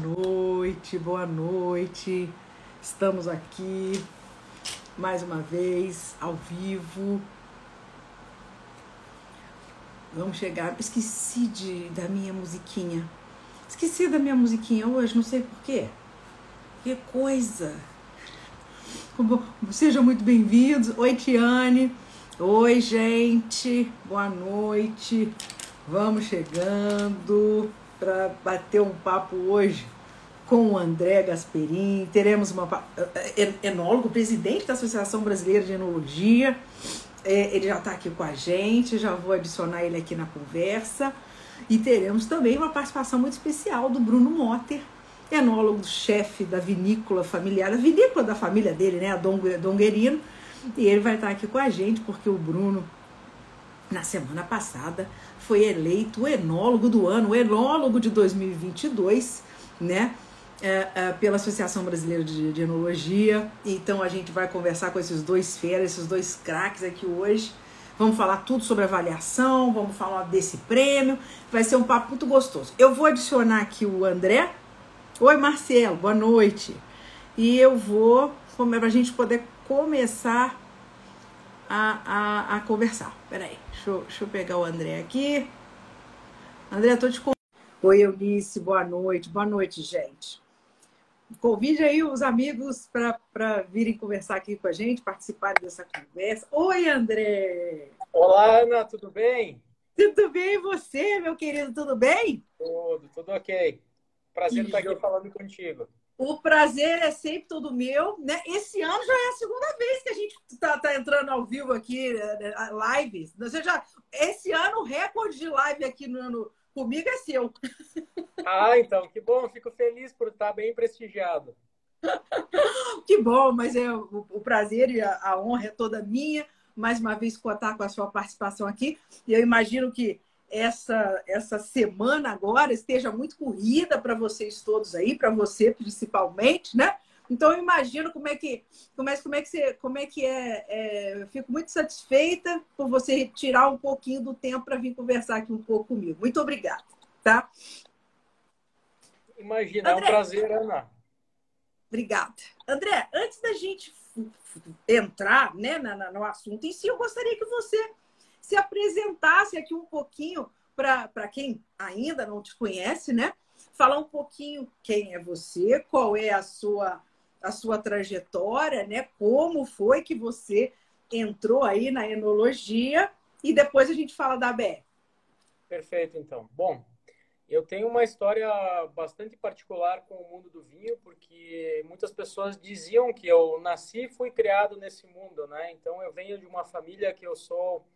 noite, boa noite. Estamos aqui mais uma vez ao vivo. Vamos chegar. Esqueci de, da minha musiquinha. Esqueci da minha musiquinha hoje, não sei porquê. Que coisa! Sejam muito bem-vindos. Oi, Tiane. Oi, gente. Boa noite. Vamos chegando para bater um papo hoje com o André Gasperin. Teremos uma é, é, enólogo, presidente da Associação Brasileira de Enologia. É, ele já está aqui com a gente, já vou adicionar ele aqui na conversa. E teremos também uma participação muito especial do Bruno Motter, enólogo-chefe da vinícola familiar, a vinícola da família dele, né, a Donguerino. E ele vai estar aqui com a gente, porque o Bruno, na semana passada, foi eleito o enólogo do ano, o enólogo de 2022, né? É, é, pela Associação Brasileira de, de, Enologia. Então a gente vai conversar com esses dois feras, esses dois craques aqui hoje. Vamos falar tudo sobre avaliação, vamos falar desse prêmio. Vai ser um papo muito gostoso. Eu vou adicionar aqui o André. Oi, Marcelo, boa noite. E eu vou, para a gente poder começar a, a, a conversar. Peraí, deixa eu, deixa eu pegar o André aqui. André, tô te Oi, Eunice, boa noite. Boa noite, gente. Convide aí os amigos para virem conversar aqui com a gente, participarem dessa conversa. Oi, André! Olá, Ana, tudo bem? Tudo bem, e você, meu querido, tudo bem? Tudo, tudo ok. Prazer estar aqui falando contigo. O prazer é sempre todo meu, né? Esse ano já é a segunda vez que a gente está tá entrando ao vivo aqui, né, lives. Você já, esse ano o recorde de live aqui no, no comigo é seu. Ah, então, que bom. Fico feliz por estar bem prestigiado. que bom, mas é o, o prazer e a, a honra é toda minha. Mais uma vez contar com a sua participação aqui. E eu imagino que essa, essa semana agora esteja muito corrida para vocês todos aí, para você principalmente, né? Então eu imagino como é que como é, como é que você como é que é, é eu fico muito satisfeita por você tirar um pouquinho do tempo para vir conversar aqui um pouco comigo. Muito obrigada, tá? Imagina, André, é um prazer, Ana. Obrigada. André, antes da gente entrar né, no assunto em si, eu gostaria que você se apresentasse aqui um pouquinho para quem ainda não te conhece, né? Falar um pouquinho quem é você, qual é a sua a sua trajetória, né? Como foi que você entrou aí na enologia e depois a gente fala da BR. Perfeito, então. Bom, eu tenho uma história bastante particular com o mundo do vinho, porque muitas pessoas diziam que eu nasci e fui criado nesse mundo, né? Então eu venho de uma família que eu sou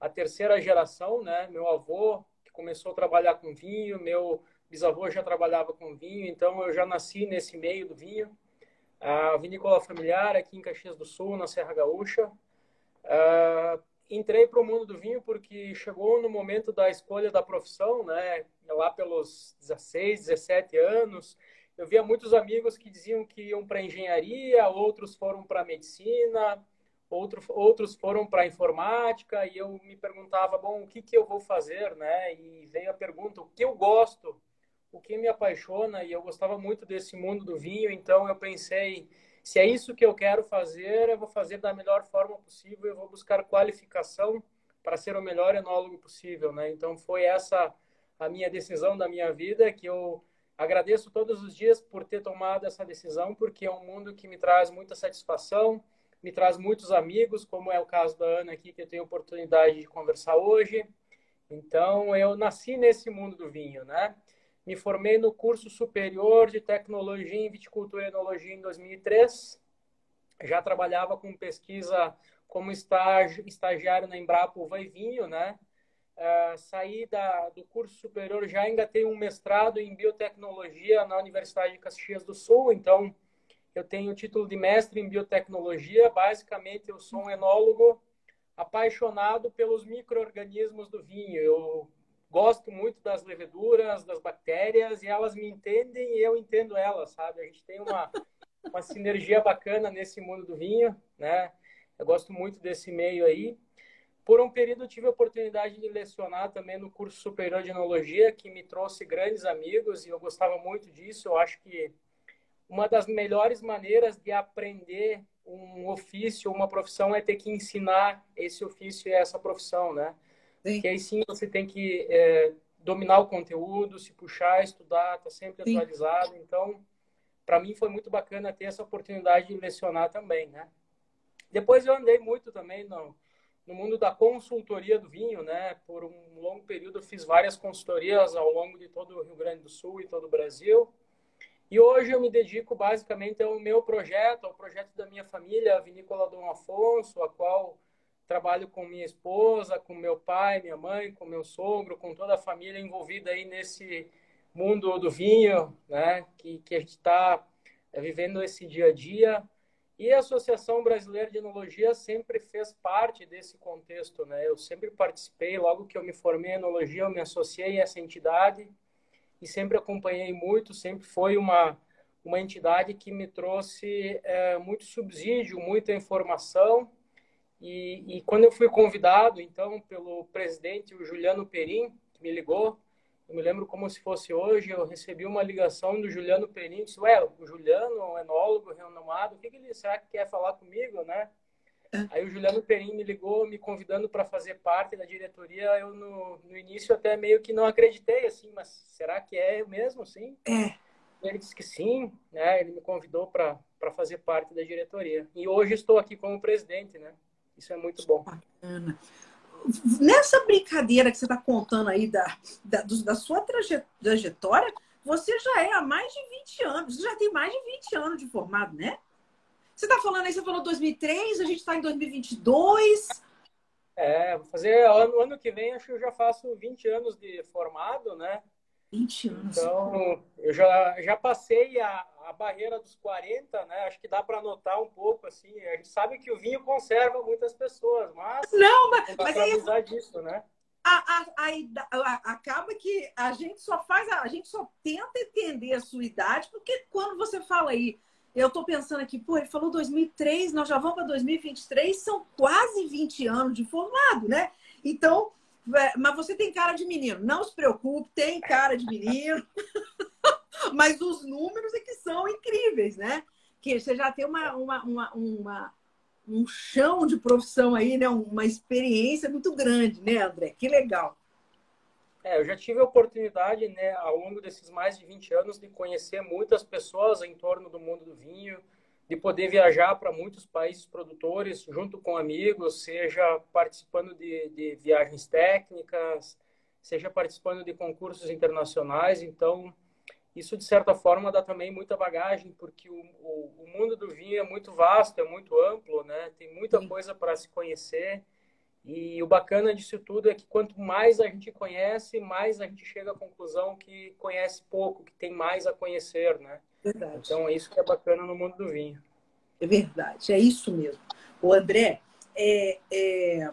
a terceira geração, né? Meu avô que começou a trabalhar com vinho, meu bisavô já trabalhava com vinho, então eu já nasci nesse meio do vinho. A vinícola familiar aqui em Caxias do Sul, na Serra Gaúcha. Uh, entrei para o mundo do vinho porque chegou no momento da escolha da profissão, né? Lá pelos 16, 17 anos, eu via muitos amigos que diziam que iam para engenharia, outros foram para medicina, outro, outros foram para informática e eu me perguntava, bom, o que que eu vou fazer, né? E veio a pergunta, o que eu gosto, o que me apaixona e eu gostava muito desse mundo do vinho, então eu pensei, se é isso que eu quero fazer, eu vou fazer da melhor forma possível, eu vou buscar qualificação para ser o melhor enólogo possível, né? Então foi essa a minha decisão da minha vida que eu agradeço todos os dias por ter tomado essa decisão, porque é um mundo que me traz muita satisfação, me traz muitos amigos, como é o caso da Ana aqui, que eu tenho oportunidade de conversar hoje. Então, eu nasci nesse mundo do vinho, né? Me formei no curso superior de tecnologia em viticultura e enologia em 2003. Já trabalhava com pesquisa como estagiário na Embrapa Uva e Vinho, né? Uh, saí da, do curso superior, já engatei um mestrado em biotecnologia na Universidade de Caxias do Sul, então eu tenho o título de mestre em biotecnologia. Basicamente, eu sou um enólogo apaixonado pelos micro-organismos do vinho. Eu gosto muito das leveduras, das bactérias, e elas me entendem e eu entendo elas, sabe? A gente tem uma, uma sinergia bacana nesse mundo do vinho, né? Eu gosto muito desse meio aí. por um período, tive a oportunidade de lecionar também no curso superior de enologia, que me trouxe grandes amigos e eu gostava muito disso. Eu acho que uma das melhores maneiras de aprender um ofício, uma profissão, é ter que ensinar esse ofício e essa profissão, né? Sim. Que aí sim você tem que é, dominar o conteúdo, se puxar, estudar, tá sempre sim. atualizado. Então, para mim foi muito bacana ter essa oportunidade de lecionar também, né? Depois eu andei muito também no, no mundo da consultoria do vinho, né? Por um longo período eu fiz várias consultorias ao longo de todo o Rio Grande do Sul e todo o Brasil. E hoje eu me dedico basicamente ao meu projeto, ao projeto da minha família, a Vinícola Dom Afonso, a qual trabalho com minha esposa, com meu pai, minha mãe, com meu sogro, com toda a família envolvida aí nesse mundo do vinho, né? Que, que a gente está é, vivendo esse dia a dia. E a Associação Brasileira de Enologia sempre fez parte desse contexto, né? Eu sempre participei, logo que eu me formei em enologia, eu me associei a essa entidade e sempre acompanhei muito, sempre foi uma, uma entidade que me trouxe é, muito subsídio, muita informação. E, e, quando eu fui convidado, então, pelo presidente, o Juliano Perim, que me ligou, eu me lembro como se fosse hoje, eu recebi uma ligação do Juliano Perim, disse, ué, o Juliano, um enólogo renomado, o que, que ele será que quer falar comigo, né? Aí o Juliano Perim me ligou, me convidando para fazer parte da diretoria. Eu, no, no início, até meio que não acreditei, assim, mas será que é mesmo, sim? É. Ele disse que sim, né? Ele me convidou para fazer parte da diretoria. E hoje estou aqui como presidente, né? Isso é muito bom. Bacana. Nessa brincadeira que você está contando aí da, da, da sua trajetória, você já é há mais de 20 anos, você já tem mais de 20 anos de formado, né? Você está falando aí, você falou 2003, a gente está em 2022. É, vou fazer ano, ano que vem, acho que eu já faço 20 anos de formado, né? 20 anos. Então, eu já, já passei a, a barreira dos 40, né? Acho que dá para notar um pouco, assim. A gente sabe que o vinho conserva muitas pessoas, mas. Não, mas. Não dá mas aí, disso, né? A, a, a, acaba que a gente só faz, a gente só tenta entender a sua idade, porque quando você fala aí eu estou pensando aqui, pô, ele falou 2003, nós já vamos para 2023, são quase 20 anos de formado, né? Então, é, mas você tem cara de menino, não se preocupe, tem cara de menino, mas os números é que são incríveis, né? Que você já tem uma, uma, uma, uma um chão de profissão aí, né? Uma experiência muito grande, né, André? Que legal. É, eu já tive a oportunidade, né, ao longo desses mais de 20 anos, de conhecer muitas pessoas em torno do mundo do vinho, de poder viajar para muitos países produtores, junto com amigos, seja participando de, de viagens técnicas, seja participando de concursos internacionais. Então, isso, de certa forma, dá também muita bagagem, porque o, o, o mundo do vinho é muito vasto, é muito amplo, né? tem muita coisa para se conhecer. E o bacana disso tudo é que quanto mais a gente conhece, mais a gente chega à conclusão que conhece pouco, que tem mais a conhecer, né? Verdade. Então é isso que é bacana no mundo do vinho. É verdade, é isso mesmo. O André, é, é,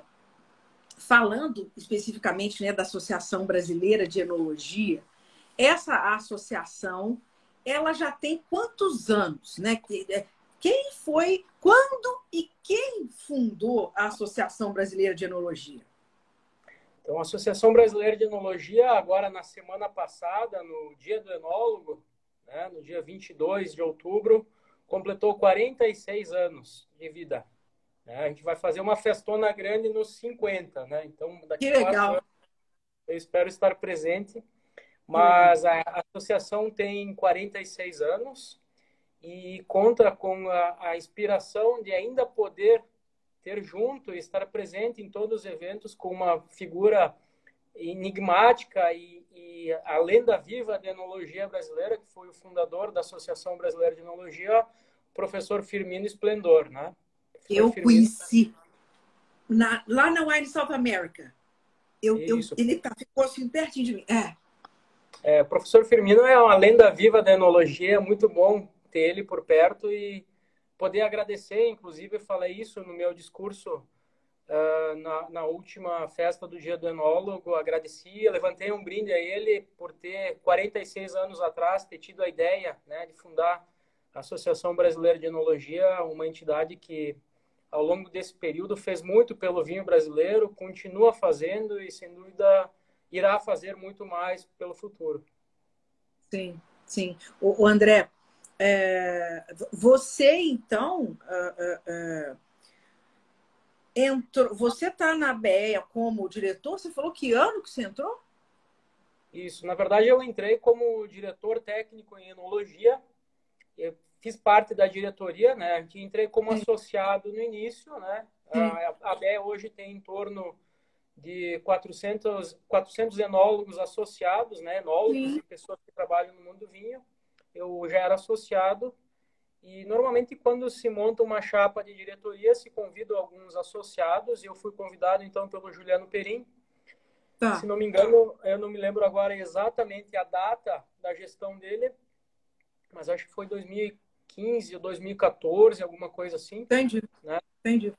falando especificamente né, da Associação Brasileira de Enologia, essa associação ela já tem quantos anos, né? É, quem foi, quando e quem fundou a Associação Brasileira de Enologia? Então, a Associação Brasileira de Enologia, agora na semana passada, no Dia do Enólogo, né, no dia 22 de outubro, completou 46 anos de vida. Né? A gente vai fazer uma festona grande nos 50, né? Então, daqui que legal. Anos, eu espero estar presente. Mas a associação tem 46 anos e conta com a, a inspiração de ainda poder ter junto e estar presente em todos os eventos com uma figura enigmática e, e, a lenda viva da enologia brasileira, que foi o fundador da Associação Brasileira de Enologia, professor Firmino Esplendor, né? Eu Firmino... conheci na, lá na Wine South America. Eu, eu, ele tá, ficou assim pertinho de mim. É. É, professor Firmino é uma lenda viva da enologia, muito bom ter ele por perto e poder agradecer. Inclusive, eu falei isso no meu discurso uh, na, na, última festa do Dia do Enólogo. Agradeci, levantei um brinde a ele por ter 46 anos atrás ter tido a ideia né, de fundar a Associação Brasileira de Enologia, uma entidade que ao longo desse período fez muito pelo vinho brasileiro, continua fazendo e sem dúvida irá fazer muito mais pelo futuro. Sim, sim. O, o André, é, você então uh, uh, entrou, você está na BEA como diretor? Você falou que ano que você entrou? Isso, na verdade eu entrei como diretor técnico em enologia. Eu fiz parte da diretoria, né? Entrei como associado no início, né? A, a BEA hoje tem em torno de 400, 400 enólogos associados, né? Enólogos e pessoas que trabalham no mundo do vinho. Eu já era associado e normalmente quando se monta uma chapa de diretoria se convida alguns associados e eu fui convidado então pelo Juliano Perim. Tá. Se não me engano, eu não me lembro agora exatamente a data da gestão dele, mas acho que foi 2015 ou 2014, alguma coisa assim. Entendi. Né? Entendi.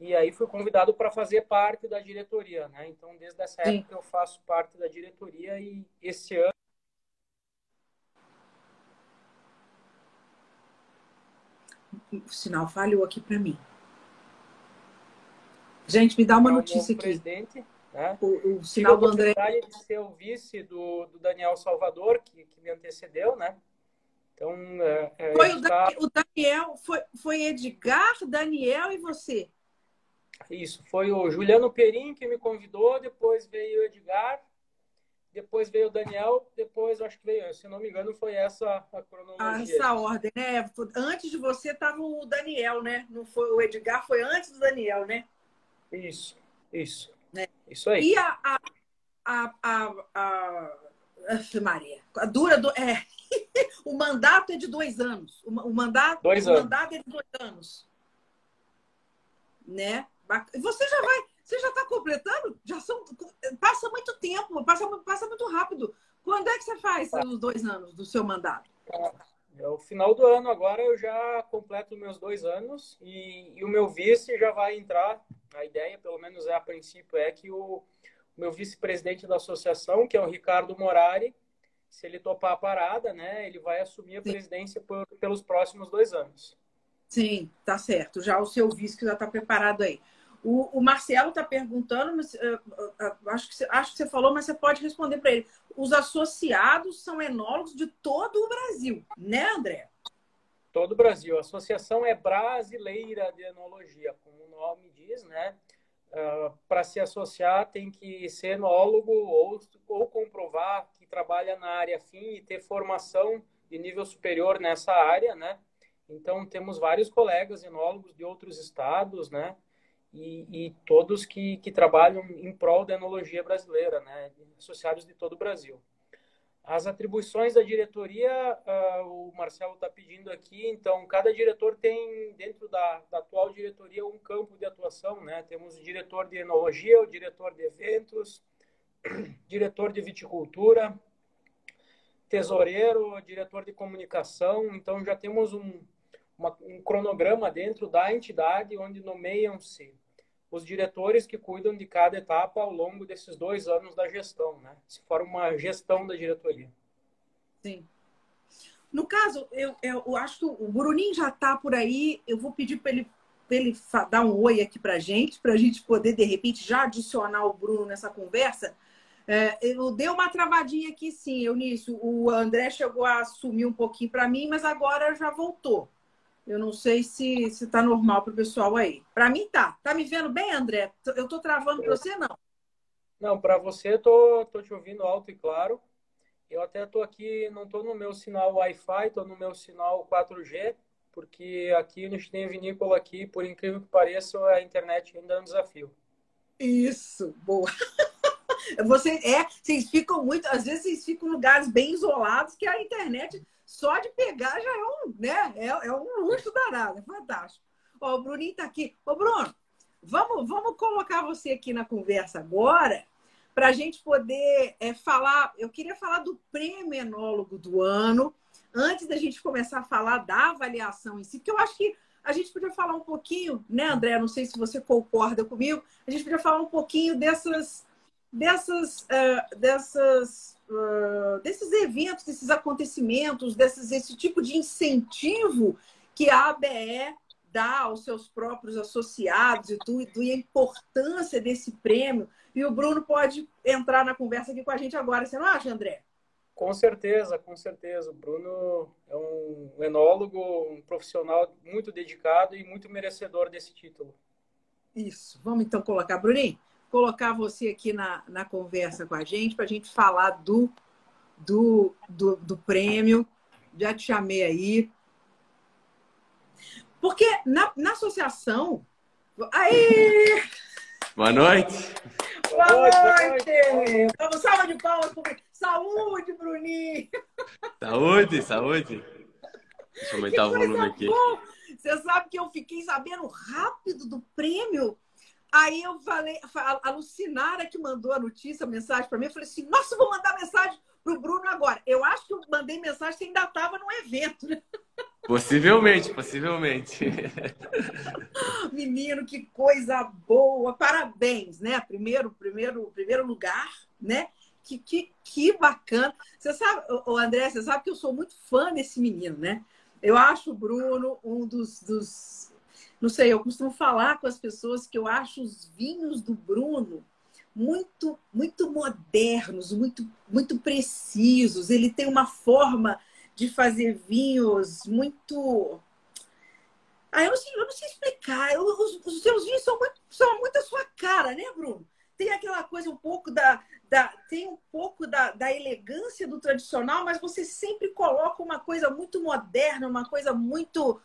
E aí fui convidado para fazer parte da diretoria, né? Então, desde essa Sim. época eu faço parte da diretoria e esse ano o sinal falhou aqui para mim. Gente, me dá uma notícia aqui. Presidente, né? o, o sinal do André. de ser o vice do, do Daniel Salvador, que, que me antecedeu, né? Então, é, é, foi o, tá... o Daniel, foi, foi Edgar, Daniel e você? Isso, foi o Juliano Perim que me convidou, depois veio o Edgar, depois veio o Daniel, depois acho que veio, se não me engano, foi essa a cronologia. Essa ordem, né? Antes de você estava o Daniel, né? Não foi o Edgar, foi antes do Daniel, né? Isso, isso. Né? Isso aí. E a, a, a, a, a... Maria, a dura do. É, o mandato é de dois anos. O, o mandato, dois o anos. mandato é de dois anos. Né? Você já vai, você já está completando? Já são, passa muito tempo, passa, passa muito rápido. Quando é que você faz os dois anos do seu mandato? É o final do ano agora eu já completo meus dois anos e, e, o meu vice já vai entrar. A ideia, pelo menos é a princípio, é que o, o meu vice-presidente da associação, que é o Ricardo Morari, se ele topar a parada, né, ele vai assumir a Sim. presidência por, pelos próximos dois anos. Sim, tá certo. Já o seu vice que já está preparado aí. O, o Marcelo está perguntando, mas, uh, acho, que, acho que você falou, mas você pode responder para ele. Os associados são enólogos de todo o Brasil, né, André? Todo o Brasil. A associação é brasileira de enologia, como o nome diz, né? Uh, para se associar tem que ser enólogo ou, ou comprovar que trabalha na área fim e ter formação de nível superior nessa área, né? Então temos vários colegas enólogos de outros estados, né? E, e todos que, que trabalham em prol da enologia brasileira, né, associados de todo o Brasil. As atribuições da diretoria, uh, o Marcelo está pedindo aqui, então cada diretor tem, dentro da, da, atual diretoria, um campo de atuação. Né? Temos o diretor de enologia, o diretor de eventos, diretor de viticultura, tesoureiro, diretor de comunicação. Então já temos um, uma, um cronograma dentro da entidade onde nomeiam-se os diretores que cuidam de cada etapa ao longo desses dois anos da gestão, né? Se for uma gestão da diretoria. Sim. No caso, eu, eu acho que o Bruninho já está por aí. Eu vou pedir para ele, ele dar um oi aqui para a gente, para a gente poder, de repente, já adicionar o Bruno nessa conversa. É, eu dei uma travadinha aqui, sim, Eunício. O André chegou a assumir um pouquinho para mim, mas agora já voltou. Eu não sei se se tá normal para o pessoal aí. Para mim tá. Tá me vendo bem, André? Eu tô travando para você não? Não, para você eu tô, tô te ouvindo alto e claro. Eu até tô aqui, não tô no meu sinal Wi-Fi, tô no meu sinal 4G, porque aqui a gente tem vinícola aqui, por incrível que pareça, a internet ainda é um desafio. Isso, boa. Você é, vocês ficam muito, às vezes vocês ficam em lugares bem isolados que a internet só de pegar já é um, né? É, é um luxo danado, é fantástico. Ó, o Bruninho tá aqui. Ô, Bruno, vamos, vamos colocar você aqui na conversa agora para a gente poder é, falar. Eu queria falar do prêmio enólogo do ano, antes da gente começar a falar da avaliação em si, porque eu acho que a gente podia falar um pouquinho, né, André? Não sei se você concorda comigo, a gente podia falar um pouquinho dessas, dessas, uh, dessas uh, desses eventos, desses acontecimentos, desses, esse tipo de incentivo que a ABE dá aos seus próprios associados e tudo, e a importância desse prêmio. E o Bruno pode entrar na conversa aqui com a gente agora, você não acha, André? Com certeza, com certeza. O Bruno é um enólogo, um profissional muito dedicado e muito merecedor desse título. Isso. Vamos então colocar, Bruninho, colocar você aqui na, na conversa com a gente, para a gente falar do, do, do, do prêmio. Já te chamei aí. Porque na, na associação. Aí! Boa noite! Boa noite! Vamos, salva de palmas. Saúde, Bruninho! Saúde, saúde! Deixa eu aumentar o volume aqui. Bom. Você sabe que eu fiquei sabendo rápido do prêmio. Aí eu falei, a Lucinara que mandou a notícia, a mensagem para mim, eu falei assim: nossa, vou mandar mensagem pro Bruno agora. Eu acho que eu mandei mensagem que ainda estava no evento, né? Possivelmente, possivelmente. Menino, que coisa boa! Parabéns, né? Primeiro, primeiro, primeiro lugar, né? Que, que, que bacana. Você sabe, o André, você sabe que eu sou muito fã desse menino, né? Eu acho o Bruno um dos, dos. Não sei, eu costumo falar com as pessoas que eu acho os vinhos do Bruno muito muito modernos, muito muito precisos. Ele tem uma forma de fazer vinhos muito ah, eu não sei, eu não sei explicar. Eu, os, os, seus vinhos são muito, são muito a sua cara, né, Bruno? Tem aquela coisa um pouco da, da tem um pouco da, da elegância do tradicional, mas você sempre coloca uma coisa muito moderna, uma coisa muito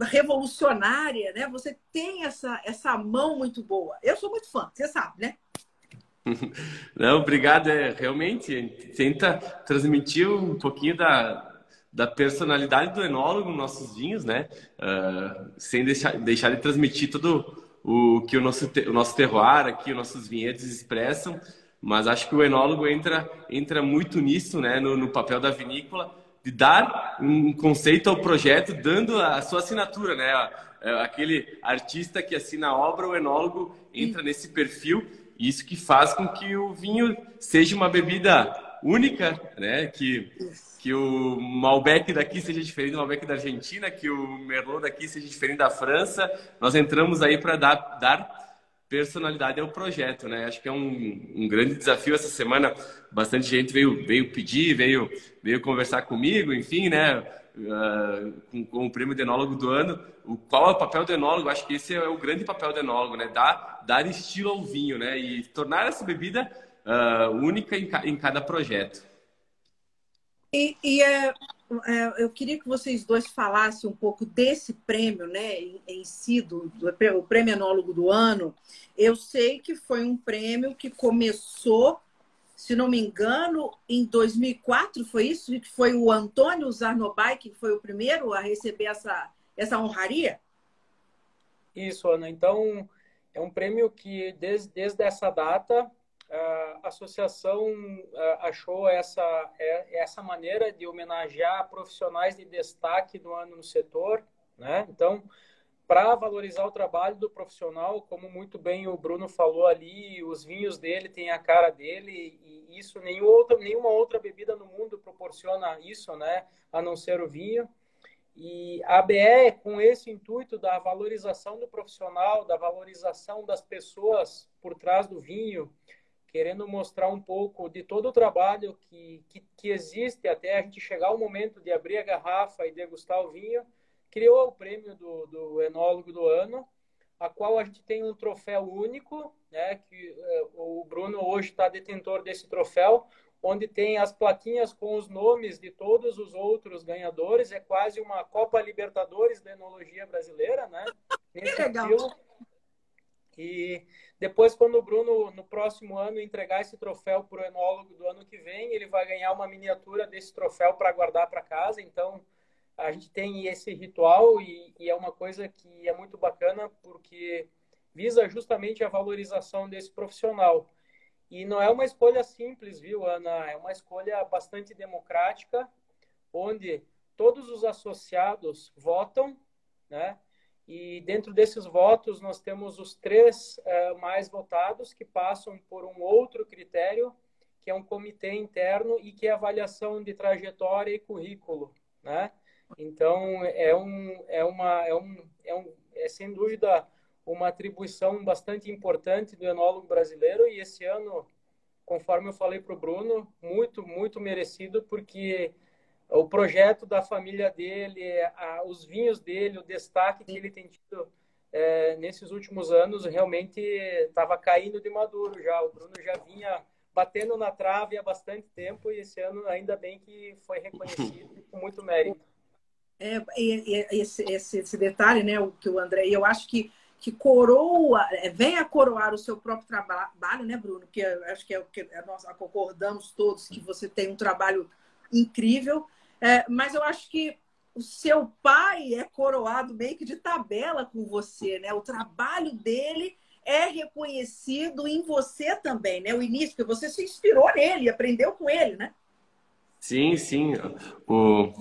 revolucionária, né? Você tem essa, essa mão muito boa. Eu sou muito fã, você sabe, né? Não, obrigado. É, realmente, tenta transmitir um pouquinho da, da personalidade do enólogo nos nossos vinhos, né? Uh, sem deixar, deixar de transmitir tudo o que o nosso, o nosso terroir aqui, os nossos vinhedos expressam. Mas acho que o enólogo entra, entra muito nisso, né? no, no papel da vinícola, de dar um conceito ao projeto, dando a sua assinatura, né? É, aquele artista que assina a obra, o enólogo entra nesse perfil isso que faz com que o vinho seja uma bebida única, né? Que, que o Malbec daqui seja diferente do Malbec da Argentina, que o Merlot daqui seja diferente da França. Nós entramos aí para dar, dar personalidade ao projeto, né? Acho que é um, um grande desafio essa semana. Bastante gente veio, veio pedir, veio, veio conversar comigo, enfim, né? uh, com, com, o prêmio de enólogo do ano. O, qual é o papel do enólogo? Acho que esse é o grande papel do enólogo, né? Dar, dar estilo ao vinho, né? E tornar essa bebida uh, única em, em, cada projeto. E, e é, é, eu queria que vocês dois falassem um pouco desse prêmio, né, em, em si, do, do, o prêmio enólogo do ano. Eu sei que foi um prêmio que começou se não me engano, em 2004 foi isso, que foi o Antônio Zarnobai que foi o primeiro a receber essa, essa honraria? Isso, Ana. Então, é um prêmio que desde, desde essa data a associação achou essa, é, essa maneira de homenagear profissionais de destaque do ano no setor, né? Então, para valorizar o trabalho do profissional, como muito bem o Bruno falou ali, os vinhos dele têm a cara dele e isso nenhuma outra, nenhuma outra bebida no mundo proporciona isso, né? A não ser o vinho. E a ABE, com esse intuito da valorização do profissional, da valorização das pessoas por trás do vinho, querendo mostrar um pouco de todo o trabalho que, que, que existe até a gente chegar ao momento de abrir a garrafa e degustar o vinho, criou o prêmio do, do enólogo do ano, a qual a gente tem um troféu único, né, que uh, o Bruno hoje está detentor desse troféu, onde tem as plaquinhas com os nomes de todos os outros ganhadores, é quase uma Copa Libertadores da enologia brasileira, né? Nesse legal. Estilo. E depois, quando o Bruno, no próximo ano, entregar esse troféu para o enólogo do ano que vem, ele vai ganhar uma miniatura desse troféu para guardar para casa. Então, a gente tem esse ritual e, e, é uma coisa que é muito bacana porque visa justamente a valorização desse profissional. E não é uma escolha simples, viu, Ana? É uma escolha bastante democrática, onde todos os associados votam, né? E dentro desses votos nós temos os três uh, mais votados que passam por um outro critério, que é um comitê interno e que é avaliação de trajetória e currículo, né? Então, é, um, é, uma, é, um, é, um, é sem dúvida uma atribuição bastante importante do enólogo brasileiro e esse ano, conforme eu falei para o Bruno, muito, muito merecido, porque o projeto da família dele, a, os vinhos dele, o destaque que ele tem tido é, nesses últimos anos, realmente estava caindo de maduro já. O Bruno já vinha batendo na trave há bastante tempo e esse ano ainda bem que foi reconhecido com muito mérito. É, esse, esse, esse, detalhe, né, o que o André, eu acho que que coroa, é, vem a coroar o seu próprio trabalho, né, Bruno? Que acho que é o que nós concordamos todos que você tem um trabalho incrível, é, mas eu acho que o seu pai é coroado meio que de tabela com você, né? O trabalho dele é reconhecido em você também, né? O início, porque você se inspirou nele, aprendeu com ele, né? Sim, sim. O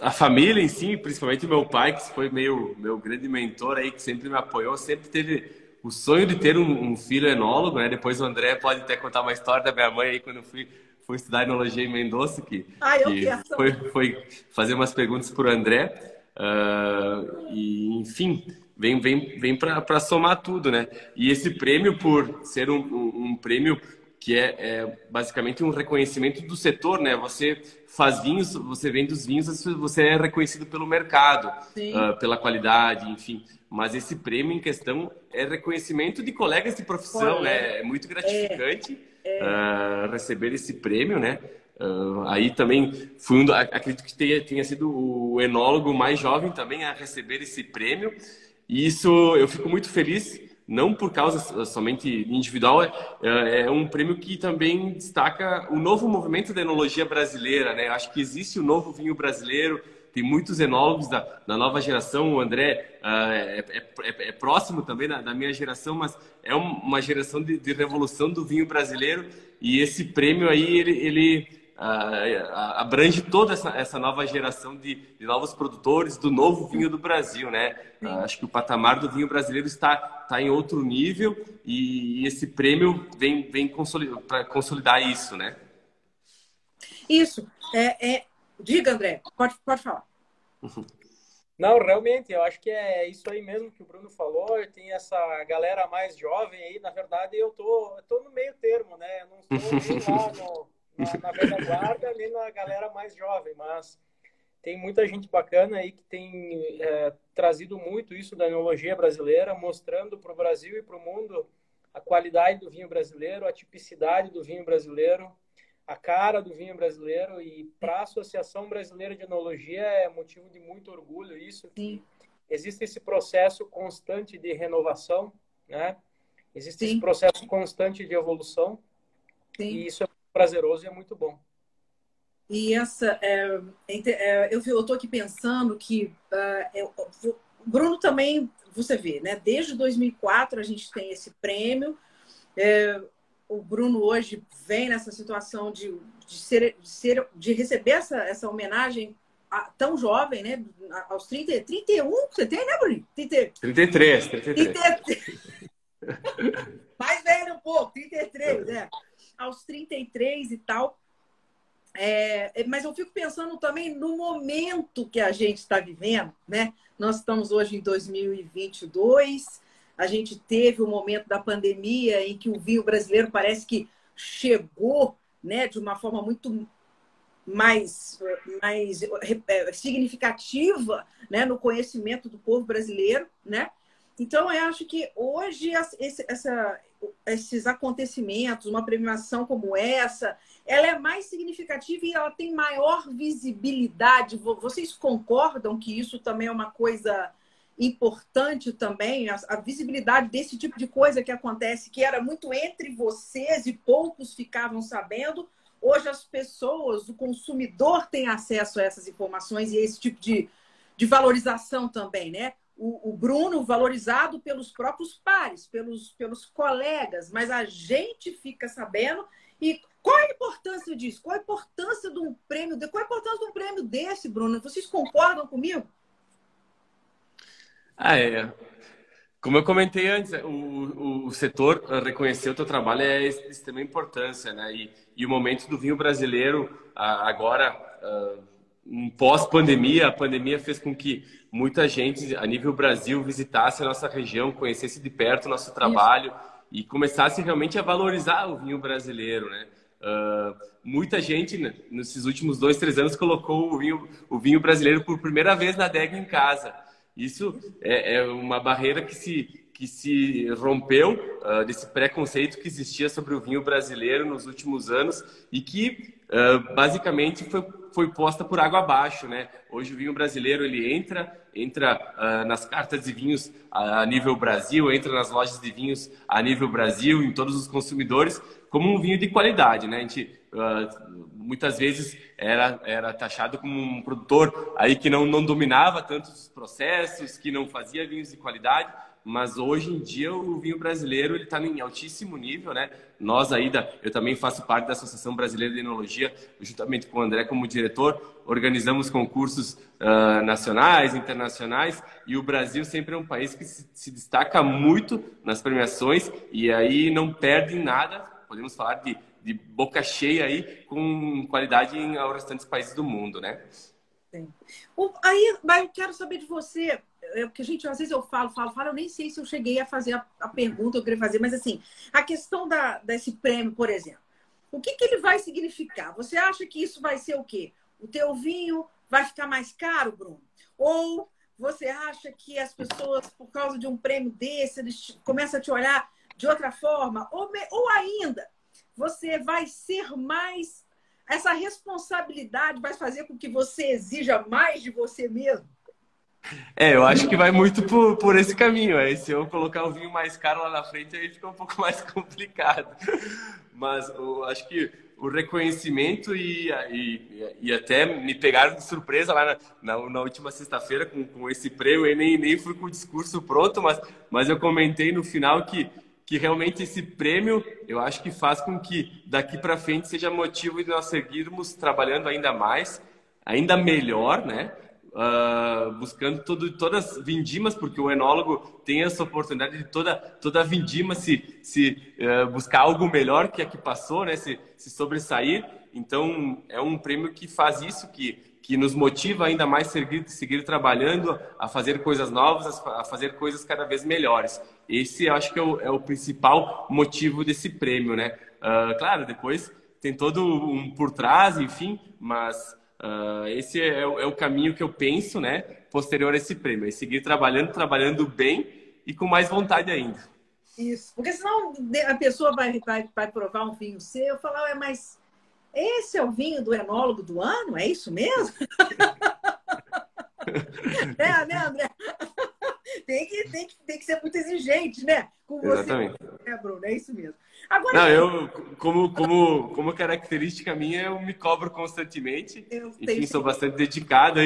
a família em si, principalmente meu pai, que foi meu, meu grande mentor aí, que sempre me apoiou, sempre teve o sonho de ter um, um filho enólogo, né? Depois o André pode até contar uma história da minha mãe aí quando eu fui, fui estudar enologia em Mendoza, que, ah, que foi, foi fazer umas perguntas para o André. Uh, e, enfim, vem, vem, vem para somar tudo, né? E esse prêmio, por ser um, um, um prêmio que é, é, basicamente um reconhecimento do setor, né? Você faz vinhos, você vende os vinhos, você é reconhecido pelo mercado, uh, pela qualidade, enfim. Mas esse prêmio em questão é reconhecimento de colegas de profissão, né? É muito gratificante é, é. Receber esse prêmio, né? Uh, aí também fui um, acredito que tenha, tenha sido o enólogo mais jovem também a receber esse prêmio. E isso eu fico muito feliz não por causa somente individual, é, é, é, um prêmio que também destaca o novo movimento da enologia brasileira, né? Acho que existe o novo vinho brasileiro, tem muitos enólogos da, da nova geração, o André uh, é, é, é, próximo também da, da, minha geração, mas é uma geração de, de, revolução do vinho brasileiro e esse prêmio aí, ele, ele abrange toda essa, essa nova geração de, de, novos produtores do novo vinho do Brasil, né? acho que o patamar do vinho brasileiro está, está em outro nível e, esse prêmio vem, vem consolidar, para consolidar isso, né? Isso. É, é... Diga, André, pode, pode falar. Não, realmente, eu acho que é isso aí mesmo que o Bruno falou. Tem essa galera mais jovem aí. Na verdade, eu tô, eu tô no meio termo, né? Eu não estou lá no, na, na velha guarda, ali na galera mais jovem, mas tem muita gente bacana aí que tem é, trazido muito isso da enologia brasileira, mostrando para o Brasil e para o mundo a qualidade do vinho brasileiro, a tipicidade do vinho brasileiro, a cara do vinho brasileiro e para a Associação Brasileira de Enologia é motivo de muito orgulho isso que existe esse processo constante de renovação, né? Existe Sim. esse processo constante de evolução Sim. e isso é prazeroso e é muito bom. E essa, é, é, eu estou aqui pensando que uh, o Bruno também, você vê, né? Desde 2004 a gente tem esse prêmio. É, o Bruno hoje vem nessa situação de, de, ser, de, ser, de receber essa, essa homenagem a, tão jovem, né? Aos 30, 31, você tem, né, Bruno? 30, 33, 33. 33. Mais velho um pouco, 33, é. Aos 33 e tal. É, é, mas eu fico pensando também no momento que a gente está vivendo, né? Nós estamos hoje em 2022, a gente teve o momento da pandemia em que o vinho brasileiro parece que chegou, né, de uma forma muito mais, mais é, significativa, né, no conhecimento do povo brasileiro, né? Então, eu acho que hoje esse, essa, esses acontecimentos, uma premiação como essa, ela é mais significativa e ela tem maior visibilidade. Vocês concordam que isso também é uma coisa importante também, a, a, visibilidade desse tipo de coisa que acontece, que era muito entre vocês e poucos ficavam sabendo. Hoje as pessoas, o consumidor tem acesso a essas informações e a esse tipo de, de valorização também, né? O, o Bruno valorizado pelos próprios pares, pelos, pelos colegas, mas a gente fica sabendo e qual a importância disso? Qual a importância de um prêmio? Qual a importância de um prêmio desse, Bruno? Vocês concordam comigo? Ah, é. Como eu comentei antes, o, o setor reconhecer o teu trabalho é de extrema importância, né? E, e o momento do vinho brasileiro agora pós-pandemia, a pandemia fez com que muita gente a nível Brasil visitasse a nossa região, conhecesse de perto o nosso trabalho Isso. e começasse realmente a valorizar o vinho brasileiro, né? Uh, muita gente né, nesses últimos dois, três anos colocou o vinho, o vinho brasileiro por primeira vez na adega em casa. Isso é, é uma barreira que se que se rompeu uh, desse preconceito que existia sobre o vinho brasileiro nos últimos anos e que uh, basicamente foi, foi posta por água abaixo, né? Hoje o vinho brasileiro ele entra entra uh, nas cartas de vinhos a nível Brasil, entra nas lojas de vinhos a nível Brasil, em todos os consumidores, como um vinho de qualidade, né? A gente muitas vezes era, era taxado como um produtor aí que não, não dominava tanto os processos, que não fazia vinhos de qualidade, mas hoje em dia o vinho brasileiro ele está em altíssimo nível, né? Nós aí da, eu também faço parte da Associação Brasileira de Enologia, juntamente com o André como diretor, organizamos concursos uh, nacionais, internacionais e o Brasil sempre é um país que se, se, destaca muito nas premiações e aí não perde nada. Podemos falar de, de boca cheia aí com qualidade em restantes países do mundo, né? Sim. Aí, eu quero saber de você é, porque, gente, às vezes eu falo, falo, falo, eu nem sei se eu cheguei a fazer a, a pergunta que eu queria fazer, mas assim, a questão da, desse prêmio, por exemplo, o que, que ele vai significar? Você acha que isso vai ser o quê? O teu vinho vai ficar mais caro, Bruno? Ou você acha que as pessoas, por causa de um prêmio desse, eles começam a te olhar de outra forma? Ou, ou ainda, você vai ser mais. Essa responsabilidade vai fazer com que você exija mais de você mesmo? É, eu acho que vai muito por, por esse caminho. Aí, se eu colocar o vinho mais caro lá na frente, aí fica um pouco mais complicado. Mas eu acho que o reconhecimento e, e, e até me pegaram de surpresa lá na, na, na última sexta-feira com, com esse prêmio. Eu nem, nem fui com o discurso pronto, mas, mas eu comentei no final que, que realmente esse prêmio eu acho que faz com que daqui para frente seja motivo de nós seguirmos trabalhando ainda mais, ainda melhor, né? uh, buscando todo, todas as vindimas, porque o enólogo tem essa oportunidade de toda, toda vindima se, se uh, buscar algo melhor que a que passou, né? se, se sobressair. Então, é um prêmio que faz isso, que, que nos motiva ainda mais seguir, seguir trabalhando, a fazer coisas novas, a fazer coisas cada vez melhores. Esse, eu acho que é o, é o principal motivo desse prêmio, né? Uh, claro, depois tem todo um por trás, enfim, mas Uh, esse é o, é, o caminho que eu penso, né? Posterior a esse prêmio. É seguir trabalhando, trabalhando bem e com mais vontade ainda. Isso. Porque senão a pessoa vai, vai, vai provar um vinho seu e falar, é, mas esse é o vinho do enólogo do ano? É isso mesmo? é, né, André? tem, que, tem, que, tem que ser muito exigente, né? Com você, Exatamente. né, Bruno? É isso mesmo. Agora, não, eu, como, como, como característica minha, eu me cobro constantemente. Eu Enfim, sou bastante dedicado.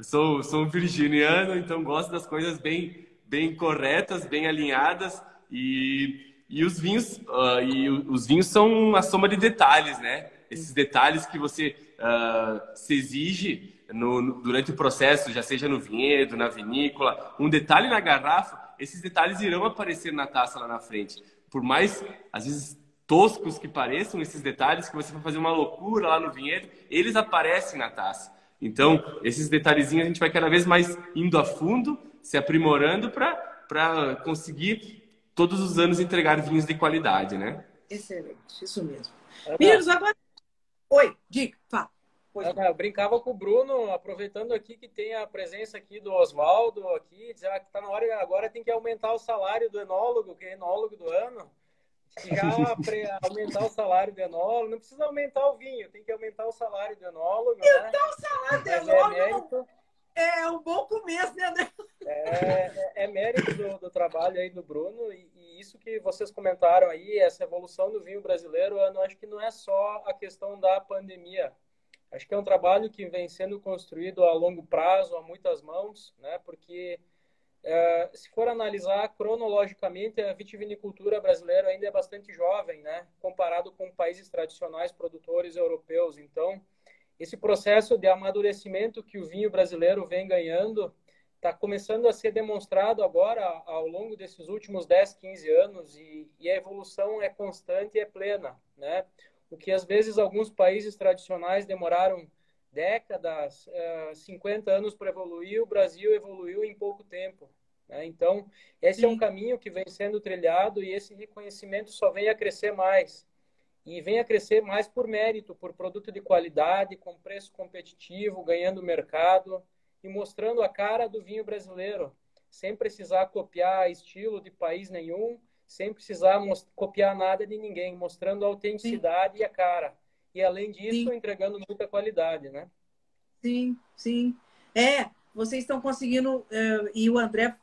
Sou, sou um virginiano, então gosto das coisas bem, bem corretas, bem alinhadas. E, e os vinhos uh, e os vinhos são a soma de detalhes, né? Esses detalhes que você uh, se exige no, no, durante o processo, já seja no vinhedo, na vinícola, um detalhe na garrafa, esses detalhes irão aparecer na taça lá na frente por mais, às vezes, toscos que pareçam esses detalhes, que você vai fazer uma loucura lá no vinhedo, eles aparecem na taça. Então, esses detalhezinhos a gente vai cada vez mais indo a fundo, se aprimorando para conseguir todos os anos entregar vinhos de qualidade, né? Excelente, isso mesmo. Meninos, agora. Oi, diga, fala. Eu brincava com o Bruno, aproveitando aqui que tem a presença aqui do Oswaldo aqui, dizer que está na hora agora tem que aumentar o salário do enólogo, que é enólogo do ano. Já aumentar o salário do enólogo, não precisa aumentar o vinho, tem que aumentar o salário do enólogo. Né? Então, o salário do é enólogo é, é um bom começo, né? É, é, é mérito do, do, trabalho aí do Bruno e, e, isso que vocês comentaram aí, essa evolução do vinho brasileiro, eu não acho que não é só a questão da pandemia, Acho que é um trabalho que vem sendo construído a longo prazo, a muitas mãos, né? porque é, se for analisar cronologicamente, a vitivinicultura brasileira ainda é bastante jovem, né? comparado com países tradicionais produtores europeus. Então, esse processo de amadurecimento que o vinho brasileiro vem ganhando está começando a ser demonstrado agora ao longo desses últimos 10, 15 anos e, e a evolução é constante e é plena. Né? o que às vezes alguns países tradicionais demoraram décadas, 50 anos para evoluir, o Brasil evoluiu em pouco tempo. Né? Então, esse Sim. é um caminho que vem sendo trilhado e esse reconhecimento só vem a crescer mais. E vem a crescer mais por mérito, por produto de qualidade, com preço competitivo, ganhando mercado e mostrando a cara do vinho brasileiro, sem precisar copiar estilo de país nenhum, sem precisar copiar nada de ninguém, mostrando a autenticidade sim. e a cara. E além disso, sim. entregando muita qualidade, né? Sim, sim. É, vocês estão conseguindo, uh, e o André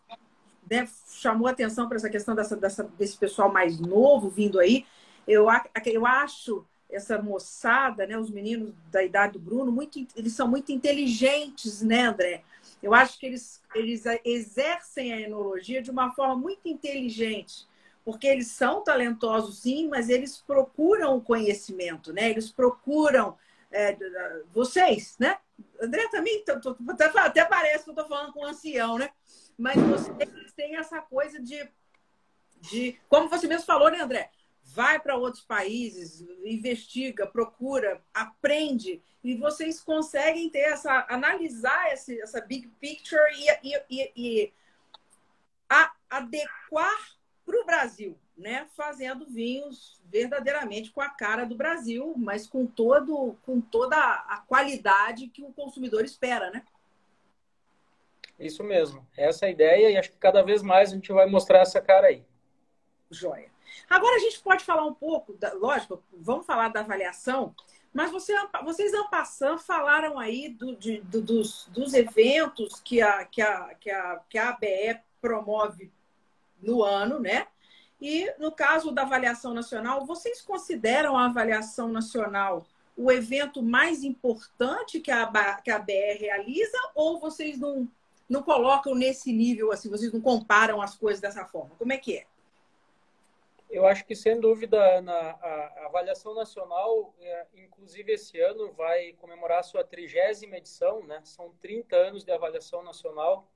né, chamou atenção para essa questão dessa, dessa, desse pessoal mais novo vindo aí. Eu, eu acho essa moçada, né, os meninos da idade do Bruno, muito, eles são muito inteligentes, né, André? Eu acho que eles, eles exercem a enologia de uma forma muito inteligente porque eles são talentosos, sim, mas eles procuram o conhecimento, né? Eles procuram é, vocês, né? André também, até, parece que eu estou falando com um ancião, né? Mas vocês têm essa coisa de, de como você mesmo falou, né, André? Vai para outros países, investiga, procura, aprende, e vocês conseguem ter essa, analisar esse, essa big picture e, e, e, e a, adequar para o Brasil, né? Fazendo vinhos verdadeiramente com a cara do Brasil, mas com todo, com toda a qualidade que o consumidor espera, né? Isso mesmo. Essa é a ideia e acho que cada vez mais a gente vai mostrar essa cara aí. Joia. Agora a gente pode falar um pouco, da, lógico, vamos falar da avaliação, mas você, vocês, ano passando, falaram aí do, de, do, dos, dos eventos que a, que, a, que, a, que a ABE promove no ano, né? E no caso da avaliação nacional, vocês consideram a avaliação nacional o evento mais importante que a, que a BR realiza ou vocês não, não colocam nesse nível assim, vocês não comparam as coisas dessa forma? Como é que é? Eu acho que, sem dúvida, na, a, avaliação nacional, é, inclusive esse ano, vai comemorar a sua trigésima edição, né? São 30 anos de avaliação nacional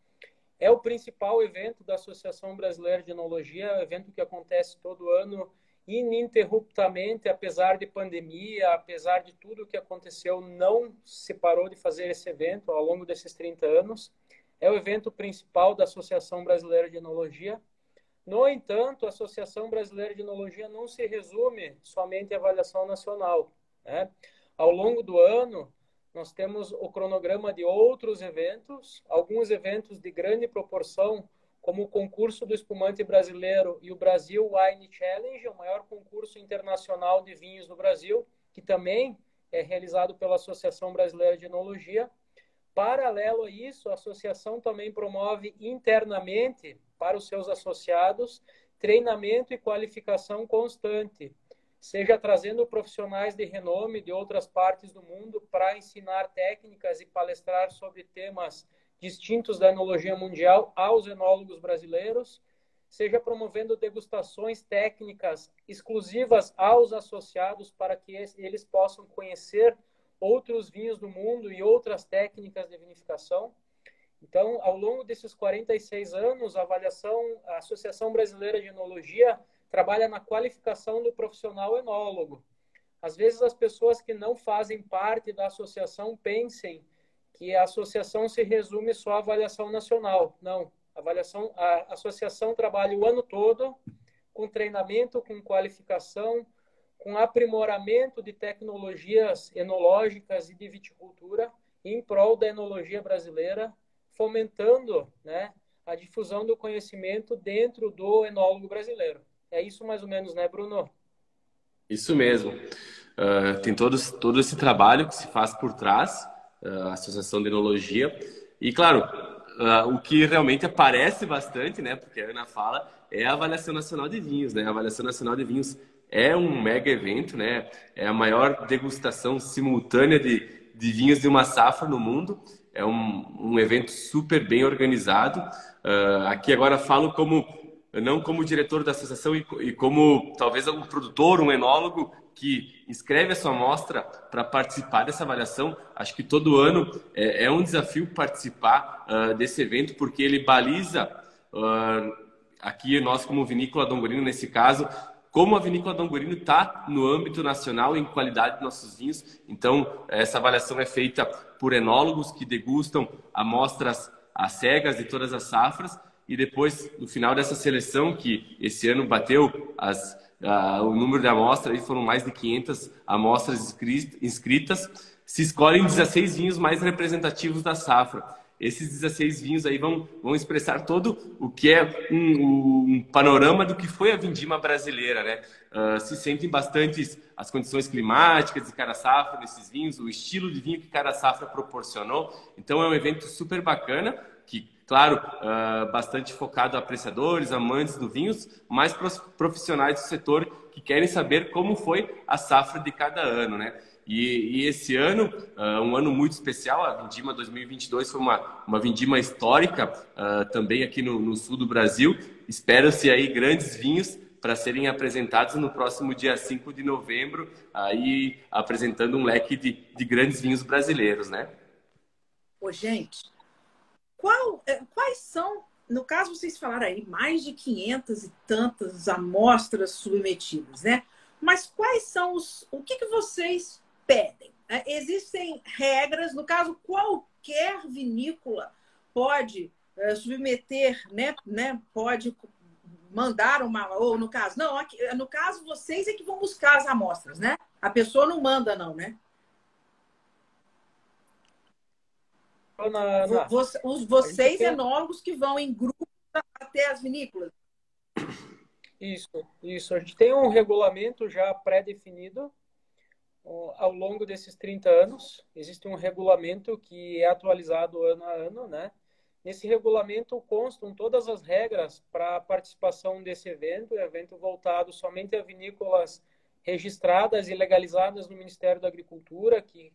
é o principal evento da Associação Brasileira de Enologia, é um evento que acontece todo ano ininterruptamente, apesar de pandemia, apesar de tudo que aconteceu, não se parou de fazer esse evento ao longo desses 30 anos. É o evento principal da Associação Brasileira de Enologia. No entanto, a Associação Brasileira de Enologia não se resume somente à avaliação nacional. Né? Ao longo do ano, nós temos o cronograma de outros eventos, alguns eventos de grande proporção, como o concurso do espumante brasileiro e o Brasil Wine Challenge, o maior concurso internacional de vinhos no Brasil, que também é realizado pela Associação Brasileira de Enologia. Paralelo a isso, a associação também promove internamente para os seus associados treinamento e qualificação constante seja trazendo profissionais de renome de outras partes do mundo para ensinar técnicas e palestrar sobre temas distintos da enologia mundial aos enólogos brasileiros, seja promovendo degustações técnicas exclusivas aos associados para que eles possam conhecer outros vinhos do mundo e outras técnicas de vinificação. Então, ao longo desses 46 anos, a avaliação, a Associação Brasileira de Enologia trabalha na qualificação do profissional enólogo. Às vezes as pessoas que não fazem parte da associação pensem que a associação se resume só à avaliação nacional. Não, a avaliação, a associação trabalha o ano todo com treinamento, com qualificação, com aprimoramento de tecnologias enológicas e de viticultura em prol da enologia brasileira, fomentando né, a difusão do conhecimento dentro do enólogo brasileiro. É isso mais ou menos, né, Bruno? Isso mesmo. Uh, tem todo, todo esse trabalho que se faz por trás, uh, a Associação de Enologia. E, claro, uh, o que realmente aparece bastante, né, porque a Ana fala, é a Avaliação Nacional de Vinhos. Né? A Avaliação Nacional de Vinhos é um mega evento, né? é a maior degustação simultânea de, de vinhos de uma safra no mundo. É um, um evento super bem organizado. aqui agora falo como não como diretor da associação e, e como talvez um produtor, um enólogo que inscreve a sua amostra para participar dessa avaliação. Acho que todo ano é, é um desafio participar uh, desse evento, porque ele baliza, uh, aqui nós como Vinícola Dongorino, nesse caso, como a Vinícola Dongorino está no âmbito nacional em qualidade de nossos vinhos. Então, essa avaliação é feita por enólogos que degustam amostras às cegas de todas as safras e depois, no final dessa seleção, que esse ano bateu as, uh, o número de amostras, foram mais de 500 amostras inscritas, se escolhem 16 vinhos mais representativos da safra. Esses 16 vinhos aí vão, vão expressar todo o que é um, um panorama do que foi a vindima brasileira, né? Uh, se sentem bastante as condições climáticas de cada safra nesses vinhos, o estilo de vinho que cada safra proporcionou. Então é um evento super bacana que claro, uh, bastante focado a apreciadores, amantes do vinhos, mas profissionais do setor que querem saber como foi a safra de cada ano, né? E, e esse ano, uh, um ano muito especial, a Vindima 2022 foi uma, uma vindima histórica uh, também aqui no, no, sul do Brasil. Espera-se aí grandes vinhos para serem apresentados no próximo dia 5 de novembro, aí apresentando um leque de, de grandes vinhos brasileiros, né? Ô, gente, qual, eh, quais são, no caso vocês falaram aí, mais de 500 e tantas amostras submetidas, né? Mas quais são os, o que, que vocês pedem. Né? Existem regras, no caso, qualquer vinícola pode uh, submeter, né, né, pode mandar uma, ou no caso, não, aqui, no caso vocês é que vão buscar as amostras, né? A pessoa não manda, não, né? Na, na... Os, vocês tem... enólogos que vão em grupo até as vinícolas. Isso, isso. A gente tem um regulamento já pré-definido ao longo desses 30 anos, existe um regulamento que é atualizado ano a ano, né? Nesse regulamento constam todas as regras para a participação desse evento, evento voltado somente a vinícolas registradas e legalizadas no Ministério da Agricultura, que,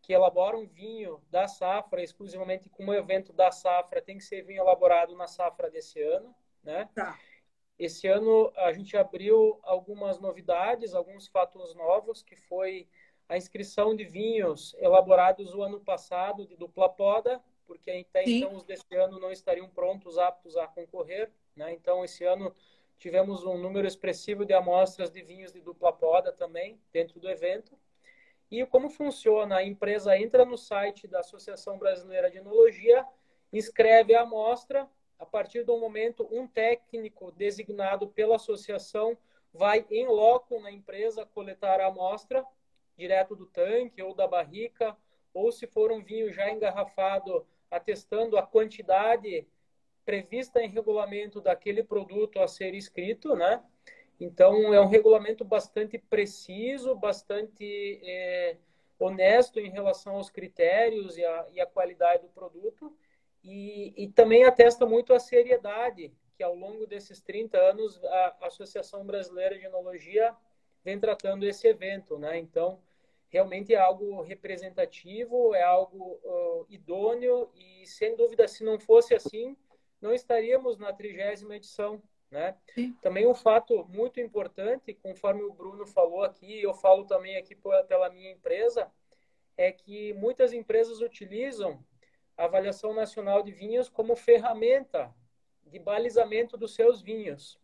que elaboram vinho da safra, exclusivamente como evento da safra tem que ser vinho elaborado na safra desse ano, né? Tá. Esse ano a gente abriu algumas novidades, alguns fatos novos, que foi a inscrição de vinhos elaborados o ano passado de dupla poda, porque até Sim. então os desse ano não estariam prontos, aptos a concorrer. Né? Então, esse ano tivemos um número expressivo de amostras de vinhos de dupla poda também dentro do evento. E como funciona? A empresa entra no site da Associação Brasileira de Enologia, inscreve a amostra, a partir do momento, um técnico designado pela associação vai em loco na empresa coletar a amostra, direto do tanque ou da barrica, ou se for um vinho já engarrafado, atestando a quantidade prevista em regulamento daquele produto a ser escrito, né? Então, é um regulamento bastante preciso, bastante é, honesto em relação aos critérios e a qualidade do produto. E, e, também atesta muito a seriedade que, ao longo desses 30 anos, a Associação Brasileira de Enologia vem tratando esse evento. Né? Então, realmente é algo representativo, é algo uh, idôneo e, sem dúvida, se não fosse assim, não estaríamos na trigésima edição. Né? Também um fato muito importante, conforme o Bruno falou aqui, eu falo também aqui pela minha empresa, é que muitas empresas utilizam a avaliação nacional de vinhos como ferramenta de balizamento dos seus vinhos.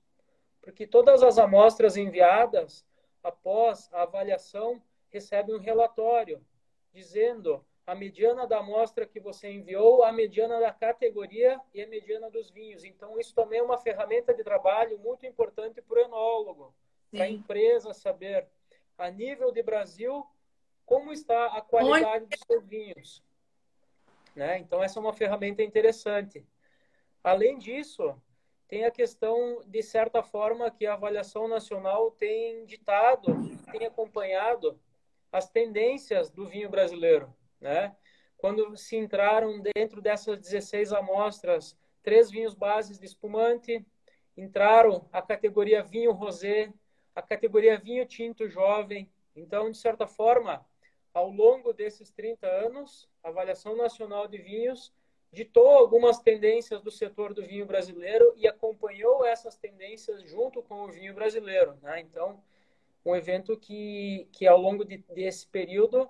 Porque todas as amostras enviadas após a avaliação recebem um relatório dizendo a mediana da amostra que você enviou, a mediana da categoria e a mediana dos vinhos. Então, isso também é uma ferramenta de trabalho muito importante para o enólogo, para a empresa saber, a nível de Brasil, como está a qualidade dos seus vinhos. Né? Então, essa é uma ferramenta interessante. Além disso, tem a questão, de certa forma, que a avaliação nacional tem ditado, tem acompanhado as tendências do vinho brasileiro. Né? Quando se entraram dentro dessas 16 amostras, três vinhos bases de espumante, entraram a categoria vinho rosé, a categoria vinho tinto jovem. Então, de certa forma, ao longo desses 30 anos, a Avaliação Nacional de Vinhos ditou algumas tendências do setor do vinho brasileiro e acompanhou essas tendências junto com o vinho brasileiro. Né? Então, um evento que, que ao longo de, desse período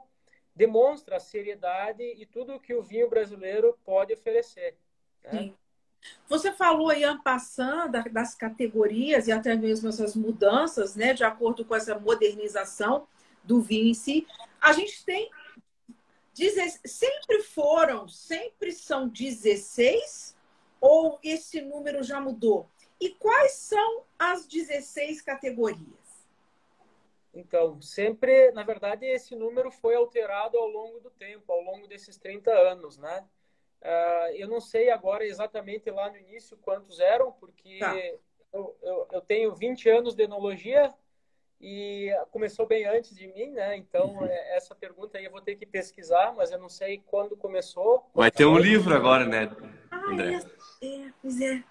demonstra a seriedade e tudo o que o vinho brasileiro pode oferecer. Né? Você falou aí, passando das categorias e até mesmo essas mudanças, né, de acordo com essa modernização do vinho em si. A gente tem. Sempre foram, sempre são 16 ou esse número já mudou? E quais são as 16 categorias? Então, sempre, na verdade, esse número foi alterado ao longo do tempo, ao longo desses 30 anos, né? Uh, eu não sei agora exatamente lá no início quantos eram, porque tá. eu, eu, eu, tenho 20 anos de enologia e começou bem antes de mim, né? Então, uhum. É, essa pergunta aí eu vou ter que pesquisar, mas eu não sei quando começou. Vai ter um livro agora, né, André? Ah, é, é, pois é.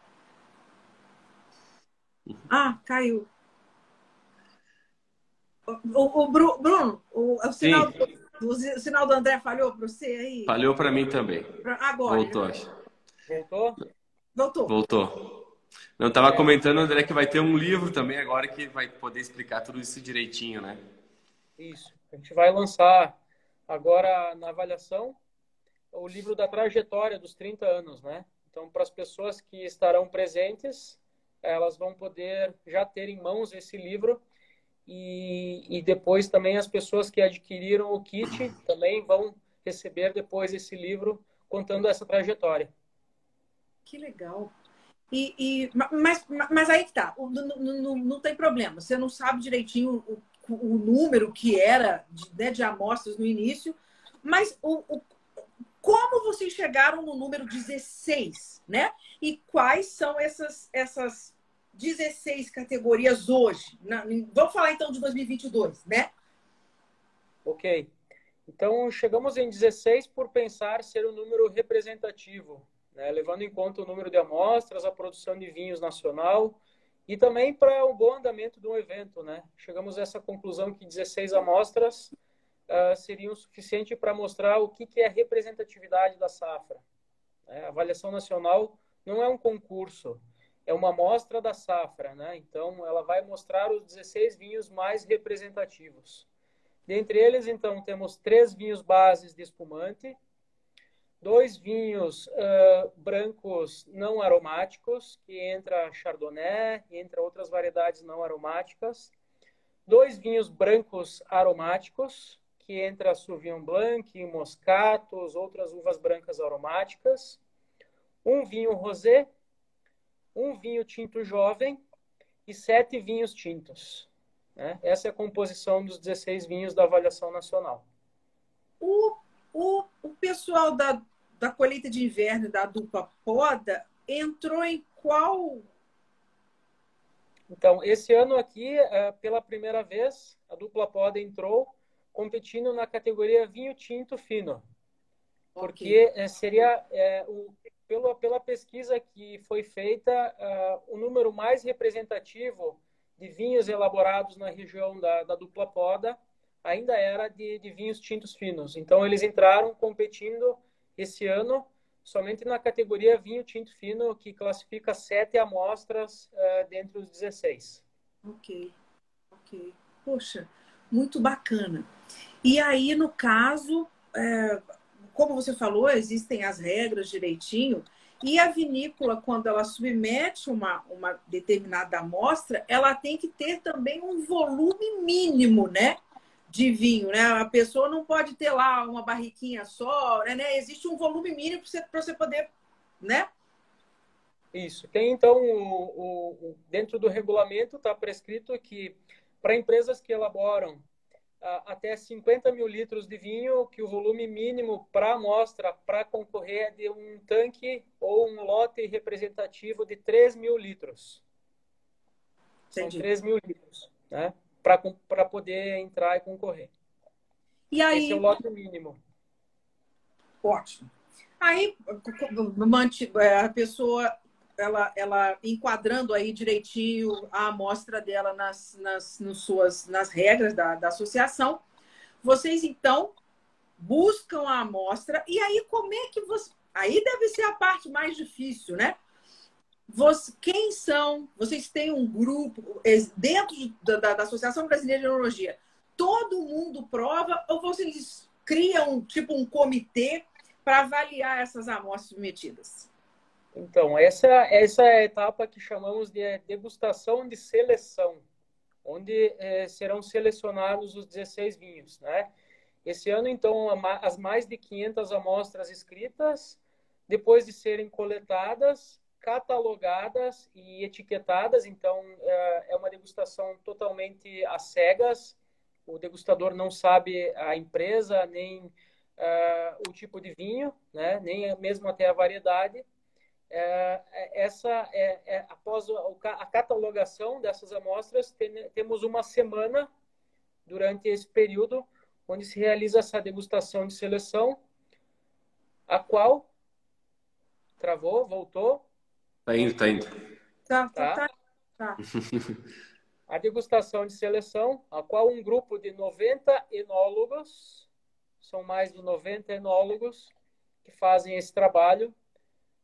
Ah, caiu. O, o Bruno, o, o sinal, o, sinal do André falhou para você aí? Falhou para mim também. Agora. Voltou, acho. Voltou? Voltou. Voltou. Não, estava é. comentando, André, que vai ter um livro também agora que vai poder explicar tudo isso direitinho, né? Isso. A gente vai lançar agora na avaliação o livro da trajetória dos 30 anos, né? Então, para as pessoas que estarão presentes, elas vão poder já ter em mãos esse livro e, e depois também as pessoas que adquiriram o kit também vão receber depois esse livro contando essa trajetória. Que legal. E, e mas, mas aí que tá, não, não, não tem problema. Você não sabe direitinho o, o número que era de, né, de amostras no início, mas o, o, como vocês chegaram no número 16, né? E quais são essas, essas 16 categorias hoje? Na, vamos falar então de 2022, né? Ok. Então, chegamos em 16 por pensar ser um número representativo, né? levando em conta o número de amostras, a produção de vinhos nacional e também para o bom andamento do evento. Né? Chegamos a essa conclusão que 16 amostras uh, seriam suficiente para mostrar o que, que é representatividade da safra. É, a avaliação nacional não é um concurso, é uma amostra da safra, né? Então, ela vai mostrar os 16 vinhos mais representativos. Dentre eles, então, temos três vinhos bases de espumante, dois vinhos uh, brancos não aromáticos, que entra Chardonnay, entre outras variedades não aromáticas, dois vinhos brancos aromáticos, que entra Sauvignon Blanc, Moscatos, outras uvas brancas aromáticas, um vinho rosé, um vinho tinto jovem e sete vinhos tintos. Né? Essa é a composição dos 16 vinhos da avaliação nacional. O, o, o pessoal da, da colheita de inverno da dupla poda entrou em qual? Então, esse ano aqui, é, pela primeira vez, a dupla poda entrou competindo na categoria vinho tinto fino. Porque okay. É, seria é, o, pela, pela pesquisa que foi feita, uh, o número mais representativo de vinhos elaborados na região da, da dupla poda ainda era de, de, vinhos tintos finos. Então, eles entraram competindo esse ano somente na categoria vinho tinto fino, que classifica sete amostras uh, dentre os 16. Ok, ok. Poxa, muito bacana. E aí, no caso, é, como você falou, existem as regras direitinho. E a vinícola, quando ela submete uma, uma determinada amostra, ela tem que ter também um volume mínimo, né? De vinho, né? A pessoa não pode ter lá uma barriquinha só, né? Existe um volume mínimo para você, você poder, né? Isso. Tem, então, o, o, dentro do regulamento está prescrito que para empresas que elaboram até 50 mil litros de vinho, que o volume mínimo para amostra, para concorrer, é de um tanque ou um lote representativo de 3 mil litros. Entendi. São 3 mil litros, né? Para poder entrar e concorrer. E aí... Esse é o lote mínimo. Ótimo. Aí, a pessoa ela, ela enquadrando aí direitinho a amostra dela nas, nas, nas suas, nas regras da, da associação, vocês então buscam a amostra e aí como é que você... Aí deve ser a parte mais difícil, né? Você, quem são? Vocês têm um grupo dentro da, da, da Associação Brasileira de Neurologia? Todo mundo prova ou vocês criam tipo um comitê para avaliar essas amostras submetidas? Então, essa, essa é a etapa que chamamos de degustação de seleção, onde é, serão selecionados os 16 vinhos, né? Esse ano, então, as mais de 500 amostras escritas, depois de serem coletadas, catalogadas e etiquetadas, então é, é uma degustação totalmente às cegas, o degustador não sabe a empresa, nem uh, o tipo de vinho, né? nem mesmo até a variedade. Uh, essa é, é, após a catalogação dessas amostras, tem, temos uma semana durante esse período onde se realiza essa degustação de seleção, a qual travou, voltou. Tá indo, tá indo. Tá, tá, tá. tá. a degustação de seleção, a qual um grupo de 90 enólogos, são mais de 90 enólogos que fazem esse trabalho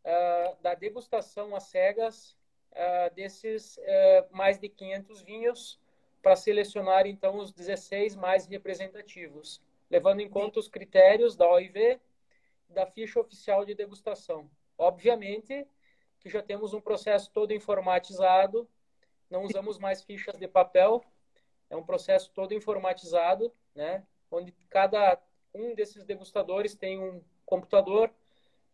uh, da degustação às cegas uh, desses uh, mais de 500 vinhos para selecionar então os 16 mais representativos, levando em conta os critérios da OIV da ficha oficial de degustação. Obviamente que já temos um processo todo informatizado não usamos mais fichas de papel, é um processo todo informatizado, né? Onde cada um desses degustadores tem um computador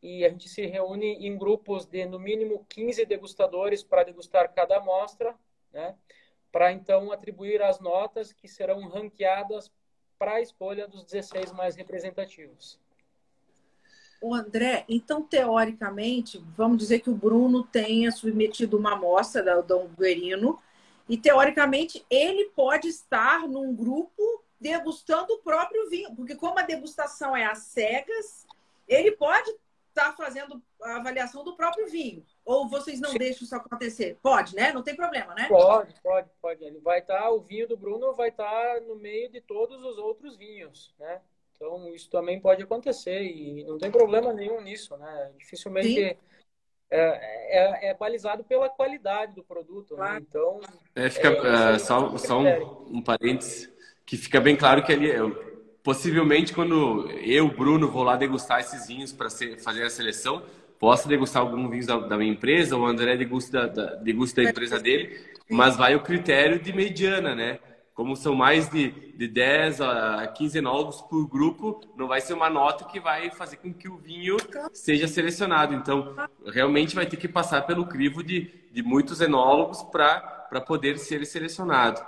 e a gente se reúne em grupos de no mínimo 15 degustadores para degustar cada amostra, né? Para então atribuir as notas que serão ranqueadas para a escolha dos 16 mais representativos. O André, então, teoricamente, vamos dizer que o Bruno tenha submetido uma amostra da Dom Guerino e, teoricamente, ele pode estar num grupo degustando o próprio vinho, porque como a degustação é às cegas, ele pode estar fazendo a avaliação do próprio vinho. Ou vocês não Sim. deixam isso acontecer? Pode, né? Não tem problema, né? Pode, pode, pode. Ele vai estar, o vinho do Bruno vai estar no meio de todos os outros vinhos, né? Então, isso também pode acontecer e não tem problema nenhum nisso, né? Dificilmente é, é, é, balizado pela qualidade do produto, né? Então... É, fica, é, só só um, um parênteses, que fica bem claro que ali, possivelmente, quando eu, Bruno, vou lá degustar esses vinhos para fazer a seleção, posso degustar alguns vinhos da, da, minha empresa, o André degusta da, degusta da empresa dele, mas vai o critério de mediana, né? Como são mais de, de 10 a 15 enólogos por grupo, não vai ser uma nota que vai fazer com que o vinho seja selecionado. Então, realmente vai ter que passar pelo crivo de, de muitos enólogos para poder ser selecionado.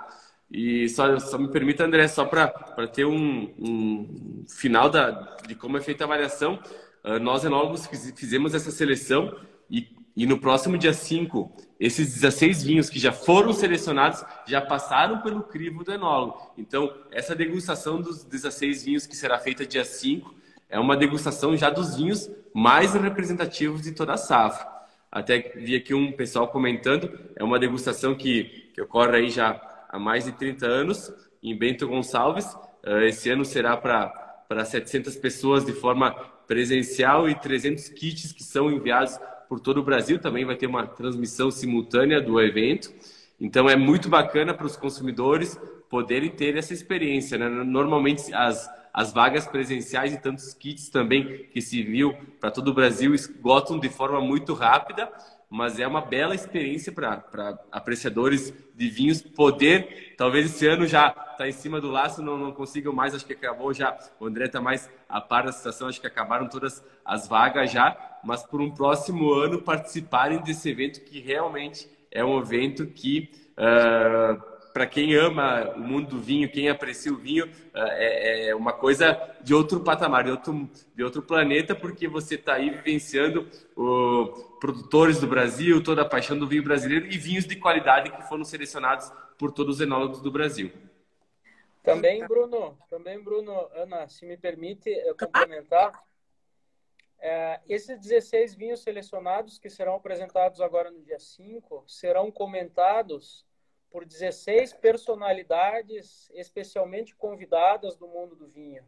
E só, só me permita, André, só para ter um, um final da, de como é feita a avaliação, uh, nós enólogos fizemos essa seleção e e no próximo dia 5, esses 16 vinhos que já foram selecionados já passaram pelo crivo do enólogo. Então, essa degustação dos 16 vinhos que será feita dia 5 é uma degustação já dos vinhos mais representativos de toda a safra. Até vi aqui um pessoal comentando, é uma degustação que, que ocorre aí já há mais de 30 anos em Bento Gonçalves. Eh, esse ano será para 700 pessoas de forma presencial e 300 kits que são enviados por todo o Brasil, também vai ter uma transmissão simultânea do evento. Então é muito bacana para os consumidores poderem ter essa experiência. Né? Normalmente as, as vagas presenciais e tantos kits também que se viu para todo o Brasil esgotam de forma muito rápida mas é uma bela experiência para apreciadores de vinhos poder, talvez esse ano já está em cima do laço, não, não consigam mais, acho que acabou já, o André está mais a par da situação, acho que acabaram todas as vagas já, mas por um próximo ano participarem desse evento que realmente é um evento que uh, para quem ama o mundo do vinho, quem aprecia o vinho, é, é uma coisa de outro patamar, de outro, de outro planeta, porque você está aí vivenciando os produtores do Brasil, toda a paixão do vinho brasileiro e vinhos de qualidade que foram selecionados por todos os enólogos do Brasil. Também, Bruno, também, Bruno, Ana, se me permite complementar, é, esses 16 vinhos selecionados que serão apresentados agora no dia 5 serão comentados por 16 personalidades especialmente convidadas do mundo do vinho.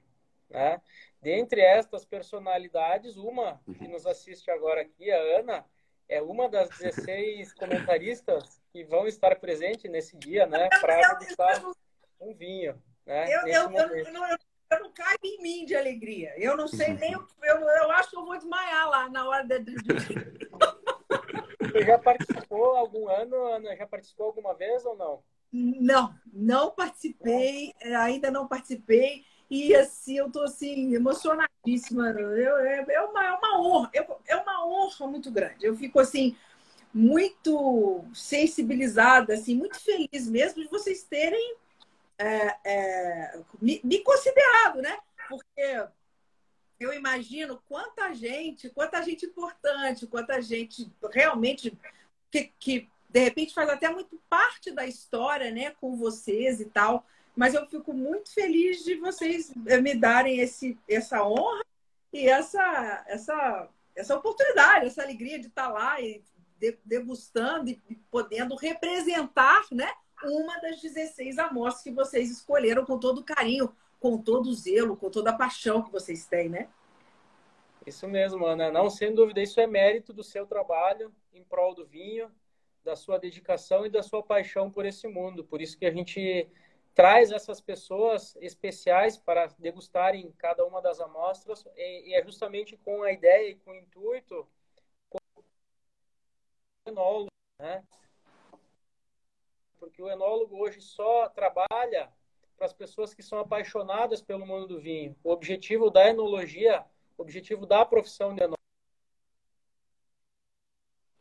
Né? Dentre estas personalidades, uma que uhum. nos assiste agora aqui, a Ana, é uma das 16 comentaristas que vão estar presentes nesse dia, né, para degustar um vinho. Né, eu, eu, eu, não, eu não caio em mim de alegria. Eu não sei nem. Eu, eu acho que eu vou desmaiar lá na hora de. Você já participou algum ano, Ana? Já participou alguma vez ou não? Não, não participei, é, ainda não participei. E assim, eu tô assim, emocionadíssima. Eu, é, é, uma, é uma honra, é uma honra muito grande. Eu fico assim, muito sensibilizada, assim, muito feliz mesmo de vocês terem é, é, me, me considerado, né? Porque eu imagino quanta gente, quanta gente importante, quanta gente realmente que, que de repente faz até muito parte da história, né, com vocês e tal. Mas eu fico muito feliz de vocês me darem esse, essa honra e essa, essa, essa oportunidade, essa alegria de estar lá e degustando e podendo representar, né, uma das 16 amostras que vocês escolheram com todo carinho, com todo o zelo, com toda a paixão que vocês têm, né? Isso mesmo, Ana. Não, sem dúvida, isso é mérito do seu trabalho em prol do vinho, da sua dedicação e da sua paixão por esse mundo. Por isso que a gente traz essas pessoas especiais para degustarem cada uma das amostras e, é justamente com a ideia e com o intuito enólogo, né? Porque o enólogo hoje só trabalha para as pessoas que são apaixonadas pelo mundo do vinho. O objetivo da enologia, o objetivo da profissão de enólogo,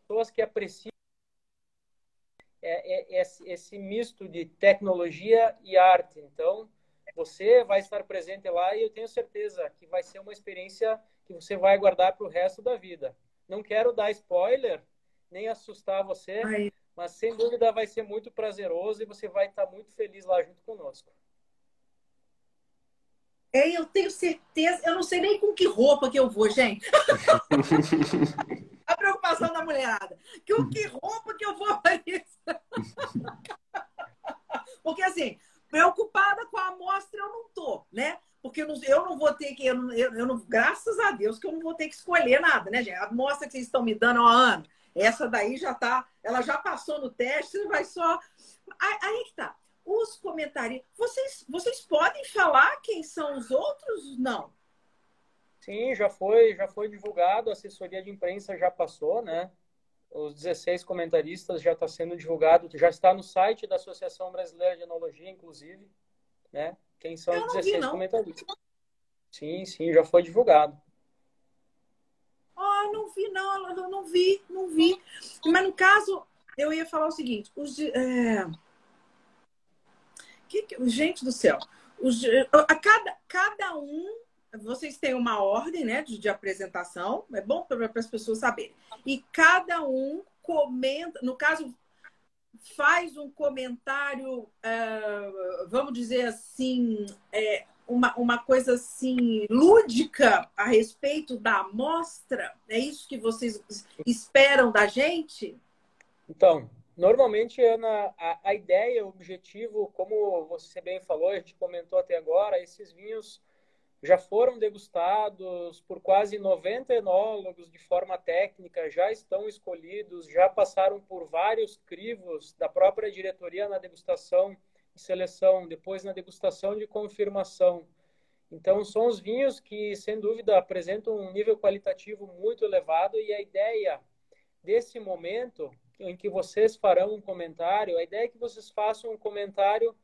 pessoas que apreciam é, é, esse, esse misto de tecnologia e arte. Então, você vai estar presente lá e eu tenho certeza que vai ser uma experiência que você vai guardar para o resto da vida. Não quero dar spoiler, nem assustar você, mas sem dúvida vai ser muito prazeroso e você vai estar muito feliz lá junto conosco. É, eu tenho certeza, eu não sei nem com que roupa que eu vou, gente. a preocupação da mulherada. Que o que roupa que eu vou? Porque assim, preocupada com a amostra eu não tô, né? Porque eu não, eu não vou ter que, eu não, eu não, graças a Deus que eu não vou ter que escolher nada, né, gente? A amostra que vocês estão me dando há ano, essa daí já tá, ela já passou no teste, vai só. Aí, aí que tá. Os comentários, vocês, vocês podem falar quem são os outros? Não. Sim, já foi, já foi divulgado, a assessoria de imprensa já passou, né? Os 16 comentaristas já está sendo divulgado, já está no site da Associação Brasileira de Enologia, inclusive, né? Quem são os 16 vi, comentaristas. Sim, sim, já foi divulgado. Ah, oh, não vi, não, eu não vi, não vi. Mas no caso, eu ia falar o seguinte: os, é... que, gente do céu, os, a cada, cada um vocês têm uma ordem né, de, de apresentação, é bom para as pessoas saberem. E cada um comenta, no caso, faz um comentário, uh, vamos dizer assim, é, uma, uma coisa assim lúdica a respeito da amostra? É isso que vocês esperam da gente? Então, normalmente, Ana, a, a ideia, o objetivo, como você bem falou, a gente comentou até agora, esses vinhos já foram degustados por quase 90 enólogos de forma técnica, já estão escolhidos, já passaram por vários crivos da própria diretoria na degustação de seleção, depois na degustação de confirmação. Então, são os vinhos que, sem dúvida, apresentam um nível qualitativo muito elevado e a ideia desse momento em que vocês farão um comentário, a ideia é que vocês façam um comentário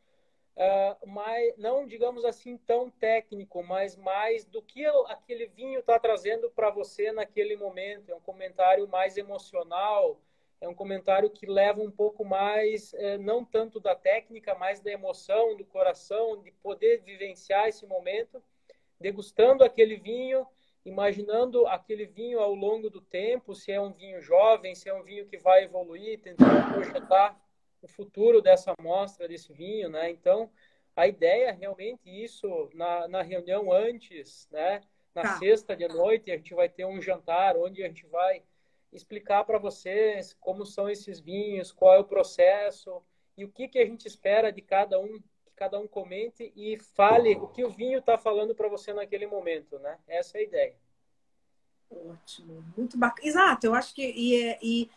uh, mais, não digamos assim tão técnico, mas mais do que aquele vinho está trazendo para você naquele momento. É um comentário mais emocional, é um comentário que leva um pouco mais, eh, não tanto da técnica, mas da emoção, do coração, de poder vivenciar esse momento, degustando aquele vinho, imaginando aquele vinho ao longo do tempo, se é um vinho jovem, se é um vinho que vai evoluir, tentando projetar o futuro dessa amostra, desse vinho, né? Então, a ideia é realmente isso na, na reunião antes, né? Na tá. sexta de noite a gente vai ter um jantar onde a gente vai explicar para vocês como são esses vinhos, qual é o processo e o que que a gente espera de cada um, cada um comente e fale o que o vinho está falando para você naquele momento, né? Essa é a ideia. Ótimo, muito bacana. Exato, eu acho que e, é, e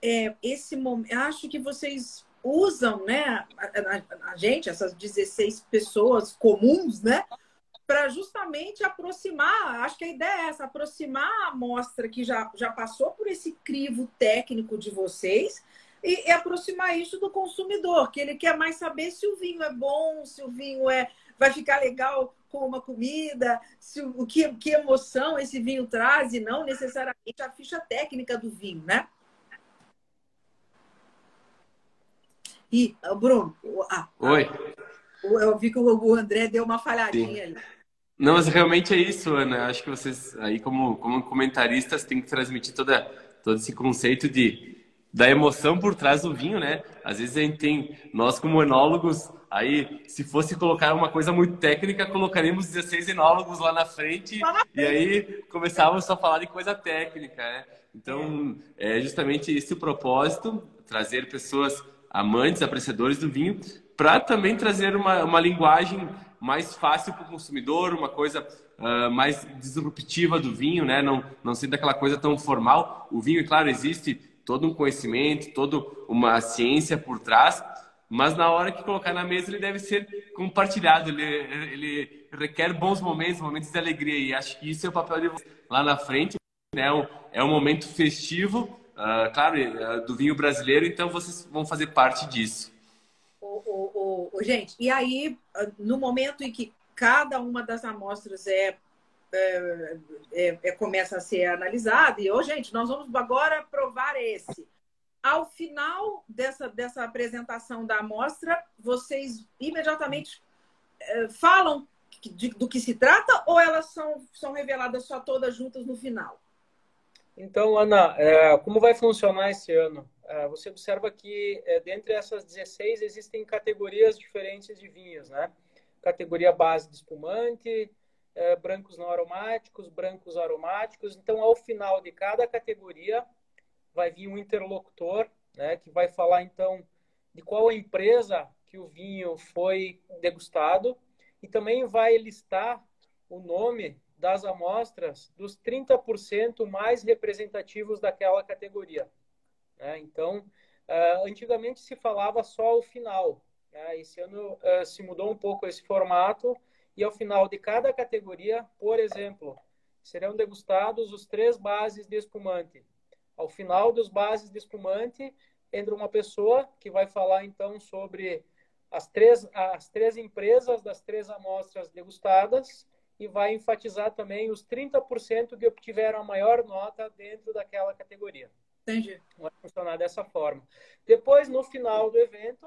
é, esse momento, acho que vocês usam, né, a, a, a, gente, essas 16 pessoas comuns, né, para justamente aproximar, acho que a ideia é essa, aproximar a amostra que já, já passou por esse crivo técnico de vocês e, e, aproximar isso do consumidor, que ele quer mais saber se o vinho é bom, se o vinho é vai ficar legal com uma comida, se o que, que emoção esse vinho traz e não necessariamente a ficha técnica do vinho, né? E, Bruno, ah, Oi. Eu vi que o André deu uma falhadinha Sim. ali. Não, mas realmente é isso, Ana. Acho que vocês aí como, como comentaristas têm que transmitir toda, todo esse conceito de da emoção por trás do vinho, né? Às vezes a gente tem, nós como enólogos, aí se fosse colocar uma coisa muito técnica, colocaríamos 16 enólogos lá na frente e aí começávamos só a falar de coisa técnica, né? Então, é justamente esse o propósito, trazer pessoas amantes, apreciadores do vinho, para também trazer uma, uma linguagem mais fácil para o consumidor, uma coisa uh, mais disruptiva do vinho, né? Não, não sendo aquela coisa tão formal. O vinho, é claro, existe todo um conhecimento, toda uma ciência por trás, mas na hora que colocar na mesa ele deve ser compartilhado, ele, ele requer bons momentos, momentos de alegria, e acho que isso é o papel de vocês lá na frente, né? É um momento festivo, uh, claro, uh, do vinho brasileiro, então vocês vão fazer parte disso. O, o, o, gente, e aí, no momento em que cada uma das amostras é, é, é, é começa a ser analisada, e, ô, gente, nós vamos agora provar esse. Ao final dessa, dessa apresentação da amostra, vocês imediatamente é, falam de, do que se trata ou elas são, são reveladas só todas juntas no final? Então, Ana, é, como vai funcionar esse ano? Você observa que dentre essas 16 existem categorias diferentes de vinhos, né? Categoria base de espumante, é, brancos não aromáticos, brancos aromáticos. Então, ao final de cada categoria, vai vir um interlocutor, né? Que vai falar, então, de qual empresa que o vinho foi degustado e também vai listar o nome das amostras dos 30% mais representativos daquela categoria. Né? Então, uh, antigamente se falava só ao final. Né? Esse ano uh, se mudou um pouco esse formato e ao final de cada categoria, por exemplo, serão degustados os três bases de espumante. Ao final dos bases de espumante, entra uma pessoa que vai falar então sobre as três, as três empresas das três amostras degustadas e vai enfatizar também os 30% que obtiveram a maior nota dentro daquela categoria. Entendi. Vai funcionar dessa forma. Depois, no final do evento,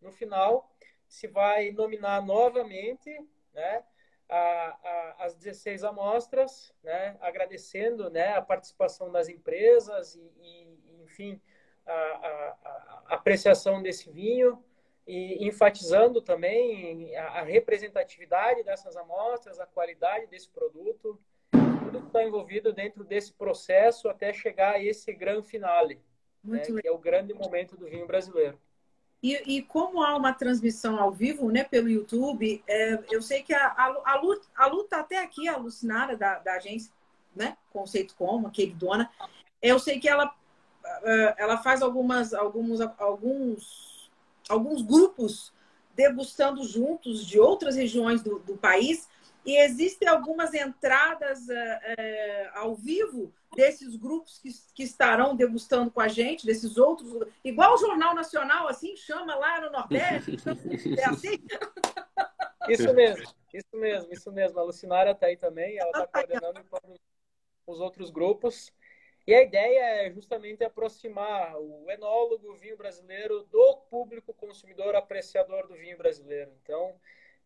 no final, se vai nominar novamente né, a, a, as 16 amostras, né, agradecendo né, a participação das empresas e, e enfim, a, a, apreciação desse vinho e enfatizando também a, representatividade dessas amostras, a qualidade desse produto, tudo que está envolvido dentro desse processo até chegar a esse grande finale, né, que é o grande momento do vinho brasileiro. E, e, como há uma transmissão ao vivo, né, pelo YouTube, é, eu sei que a, a, a, a Lu tá até aqui, a Lucinara, da, da agência, né, Conceito Como, queridona, eu sei que ela, é, ela faz algumas, alguns, alguns alguns grupos degustando juntos de outras regiões do, do país. E existem algumas entradas é, ao vivo desses grupos que, que estarão degustando com a gente, desses outros, igual o Jornal Nacional, assim, chama lá no Nordeste, é assim? Isso mesmo, isso mesmo, isso mesmo. A Lucinária está aí também, ela está coordenando os outros grupos. E a ideia é justamente aproximar o enólogo, o vinho brasileiro, do público consumidor apreciador do vinho brasileiro. Então,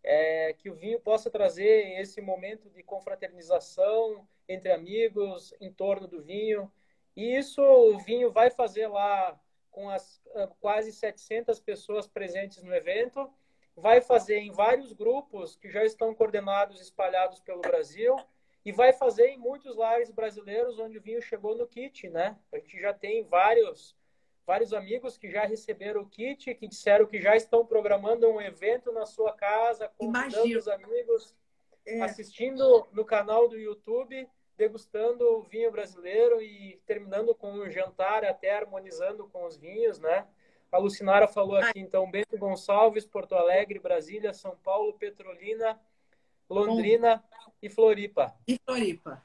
é, que o vinho possa trazer esse momento de confraternização entre amigos em torno do vinho. E isso o vinho vai fazer lá com as ah, quase 700 pessoas presentes no evento. Vai fazer em vários grupos que já estão coordenados, espalhados pelo Brasil e vai fazer em muitos lares brasileiros onde o vinho chegou no kit, né? A gente já tem vários vários amigos que já receberam o kit, que disseram que já estão programando um evento na sua casa, convidando Imagina. os amigos, é. assistindo no canal do YouTube, degustando o vinho brasileiro e terminando com um jantar, até harmonizando com os vinhos, né? A Lucinara falou aqui, então, Bento Gonçalves, Porto Alegre, Brasília, São Paulo, Petrolina, Londrina Bom. e Floripa. E Floripa.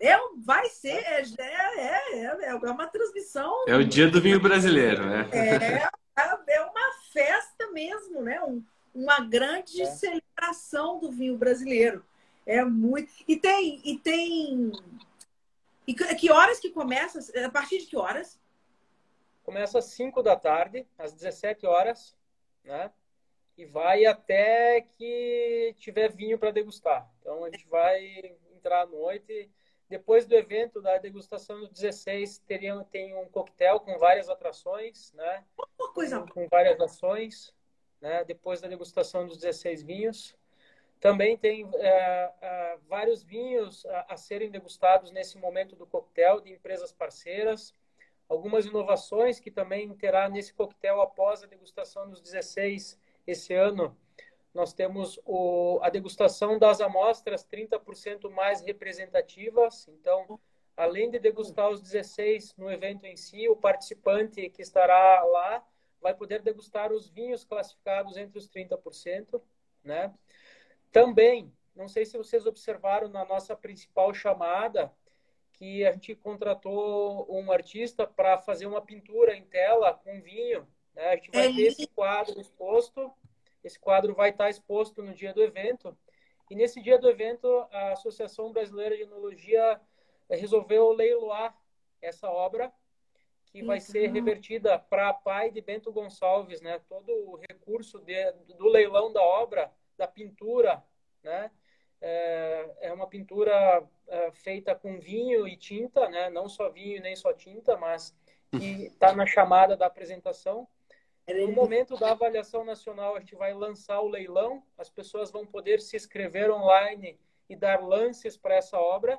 É, vai ser, é, é, é, é uma transmissão. É o dia do vinho brasileiro, né? É, é uma festa mesmo, né? Um, uma grande é. celebração do vinho brasileiro. É muito. E tem. E tem. E que horas que começa? A partir de que horas? Começa às 5 da tarde, às 17 horas, né? E vai até que tiver vinho para degustar. Então a gente vai entrar à noite. Depois do evento da degustação dos 16, teria, tem um coquetel com várias atrações, né? Uma coisa. Com, com várias ações, né? Depois da degustação dos 16 vinhos. Também tem é, é, vários vinhos a, a, serem degustados nesse momento do coquetel de empresas parceiras. Algumas inovações que também terá nesse coquetel após a degustação dos 16 esse ano. Nós temos o, a degustação das amostras 30% mais representativas. Então, além de degustar os 16 no evento em si, o participante que estará lá vai poder degustar os vinhos classificados entre os 30%, né? Também, não sei se vocês observaram na nossa principal chamada, que a gente contratou um artista para fazer uma pintura em tela com vinho. Né? A gente vai é ter esse quadro exposto. Esse quadro vai estar exposto no dia do evento. E nesse dia do evento, a Associação Brasileira de Enologia resolveu leiloar essa obra, que vai ser revertida para a pai de Bento Gonçalves, né? Todo o recurso de, do leilão da obra da pintura, né? É, é uma pintura é, feita com vinho e tinta, né? Não só vinho nem só tinta, mas que está na chamada da apresentação. No momento da avaliação nacional, a gente vai lançar o leilão. As pessoas vão poder se inscrever online e dar lances para essa obra.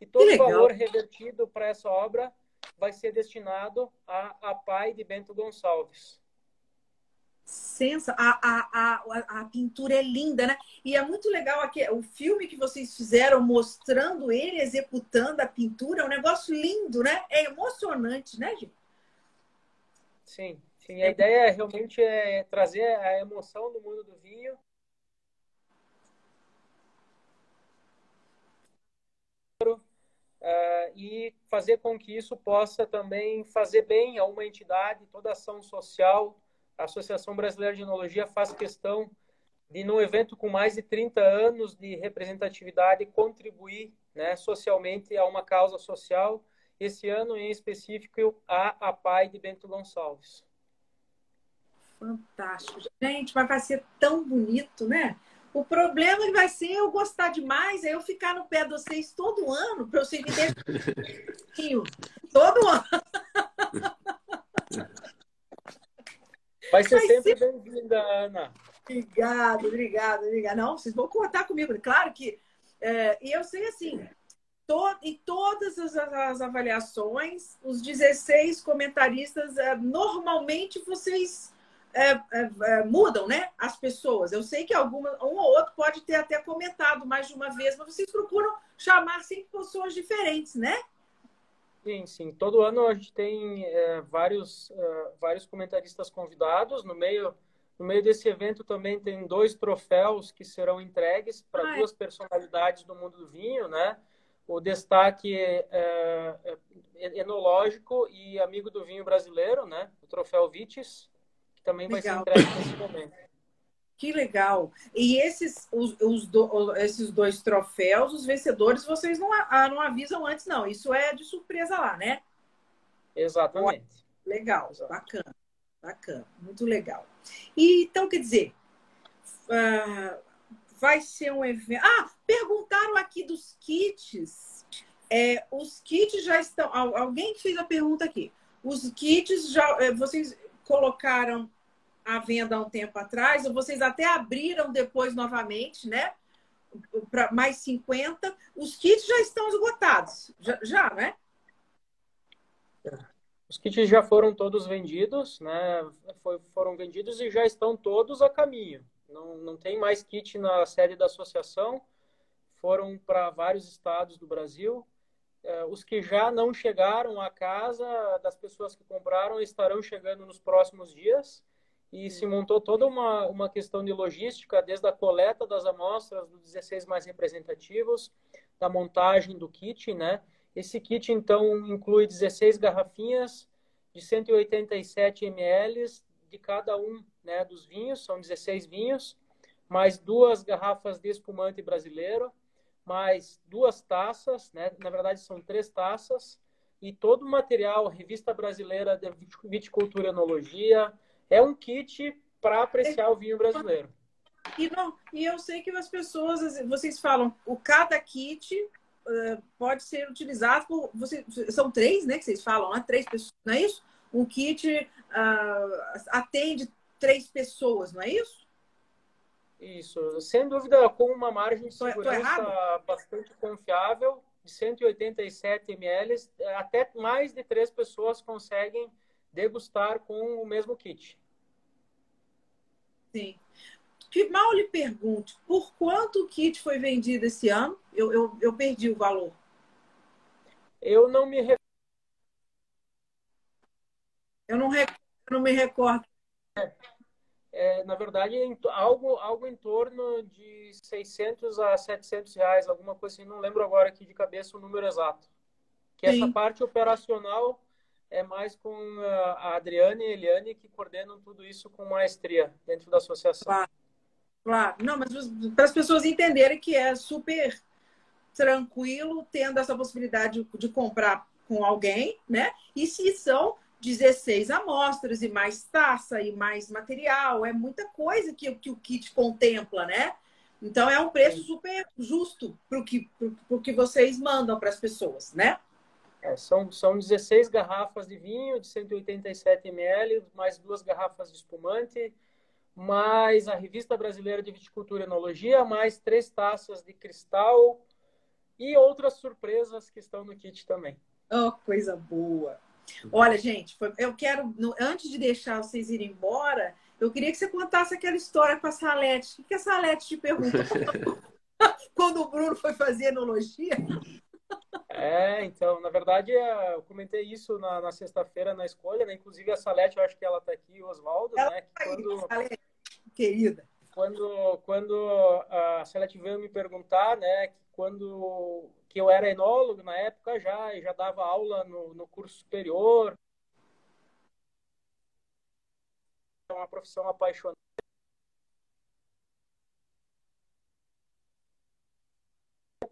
E todo o valor revertido para essa obra vai ser destinado a, a pai de Bento Gonçalves sensa a, a, a, a pintura é linda, né? E é muito legal aqui, o filme que vocês fizeram mostrando ele executando a pintura, é um negócio lindo, né? É emocionante, né, gente? Sim, sim. A ideia realmente é trazer a emoção do mundo do vinho. Uh, e fazer com que isso possa também fazer bem a uma entidade, toda ação social, a Associação Brasileira de Enologia faz questão de, num evento com mais de 30 anos de representatividade, contribuir né, socialmente a uma causa social. Esse ano, em específico, a APAI de Bento Gonçalves. Fantástico. Gente, mas vai ser tão bonito, né? O problema vai ser eu gostar demais, é eu ficar no pé de vocês todo ano, para eu ser todo ano. Vai ser Vai sempre ser... bem-vinda, Ana. Obrigada, obrigada, obrigada. Não, vocês vão contar comigo. Claro que é, eu sei assim, to, em todas as, as, avaliações, os 16 comentaristas, é, normalmente vocês é, é, é, mudam, né? As pessoas. Eu sei que alguma, um ou outro pode ter até comentado mais de uma vez, mas vocês procuram chamar sempre pessoas diferentes, né? Sim, sim. Todo ano a gente tem é, vários, é, vários comentaristas convidados. No meio, no meio desse evento também tem dois troféus que serão entregues para duas personalidades do mundo do vinho, né? O destaque é, enológico e amigo do vinho brasileiro, né? O troféu Vitis, que também Legal. vai ser entregue nesse momento. Que legal. E esses, os, os do, esses dois troféus, os vencedores, vocês não, ah, não avisam antes, não. Isso é de surpresa lá, né? Exatamente. Legal, Exato. bacana, bacana, muito legal. E então, quer dizer, uh, vai ser um evento. Ah, perguntaram aqui dos kits. É, os kits já estão. Alguém fez a pergunta aqui. Os kits já. É, vocês colocaram à venda há um tempo atrás, ou vocês até abriram depois novamente, né? Para mais 50. Os kits já estão esgotados, já, já né? Os kits já foram todos vendidos, né? Foi, foram vendidos e já estão todos a caminho. Não, não tem mais kit na sede da associação. Foram para vários estados do Brasil. É, os que já não chegaram à casa das pessoas que compraram estarão chegando nos próximos dias. e se montou toda uma, uma questão de logística, desde a coleta das amostras dos 16 mais representativos, da montagem do kit, né? Esse kit, então, inclui 16 garrafinhas de 187 ml de cada um né, dos vinhos, são 16 vinhos, mais duas garrafas de espumante brasileiro, mais duas taças, né? na verdade são três taças, e todo o material, revista brasileira de viticultura e enologia, é um kit para apreciar o vinho brasileiro. E, não, e eu sei que as pessoas, vocês falam, o cada kit uh, pode ser utilizado por. Você, são três, né? Que vocês falam, né? Três pessoas, não é isso? Um kit uh, atende três pessoas, não é isso? Isso, sem dúvida, com uma margem de segurança bastante confiável, de 187 ml, até mais de três pessoas conseguem degustar com o mesmo kit. Sim. Que mal lhe pergunte, por quanto o kit foi vendido esse ano? Eu, eu, eu perdi o valor. Eu não me eu não, eu não me recordo. É, é, na verdade, algo, algo em torno de 600 a 700 reais, alguma coisa assim. Não lembro agora aqui de cabeça o número exato. Que Sim. essa parte operacional é mais com a Adriane e a Eliane que coordenam tudo isso com maestria dentro da associação. Claro. Claro, não, mas para as pessoas entenderem que é super tranquilo tendo essa possibilidade de, de comprar com alguém, né? E se são 16 amostras e mais taça e mais material, é muita coisa que, que o kit contempla, né? Então é um preço super justo para o que, pro, que vocês mandam para as pessoas, né? É, são, são 16 garrafas de vinho de 187 ml, mais duas garrafas de espumante, mais a Revista Brasileira de Viticultura e Enologia, mais três taças de cristal e outras surpresas que estão no kit também. Oh, coisa boa! Olha, gente, eu quero, antes de deixar vocês irem embora, eu queria que você contasse aquela história com a Salete. O que a Salete te perguntou quando o Bruno foi fazer enologia? É, então, na verdade, é, eu comentei isso na, na sexta-feira na escolha, né? Inclusive a Salete, eu acho que ela está aqui, o Oswaldo, né? Tá quando... Salete querida. Quando, quando a Celeste veio me perguntar, né, que quando que eu era enólogo na época já, e já dava aula no, no curso superior. É uma profissão apaixonante.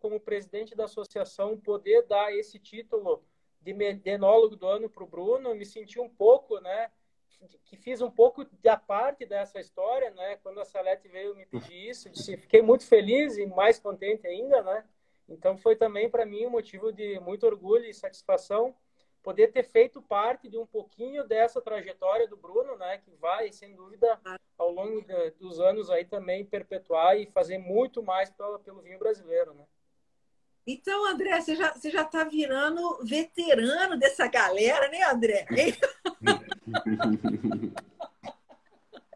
Como presidente da associação, poder dar esse título de enólogo do ano para o Bruno, me senti um pouco, né, que fiz um pouco da parte dessa história, né? Quando a Salete veio me pedir isso, disse, fiquei muito feliz e mais contente ainda, né? Então foi também para mim um motivo de muito orgulho e satisfação poder ter feito parte de um pouquinho dessa trajetória do Bruno, né? Que vai, sem dúvida, ao longo de, dos anos aí também perpetuar e fazer muito mais pelo, pelo vinho brasileiro, né? Então, André, você já, você já tá virando veterano dessa galera, né, André?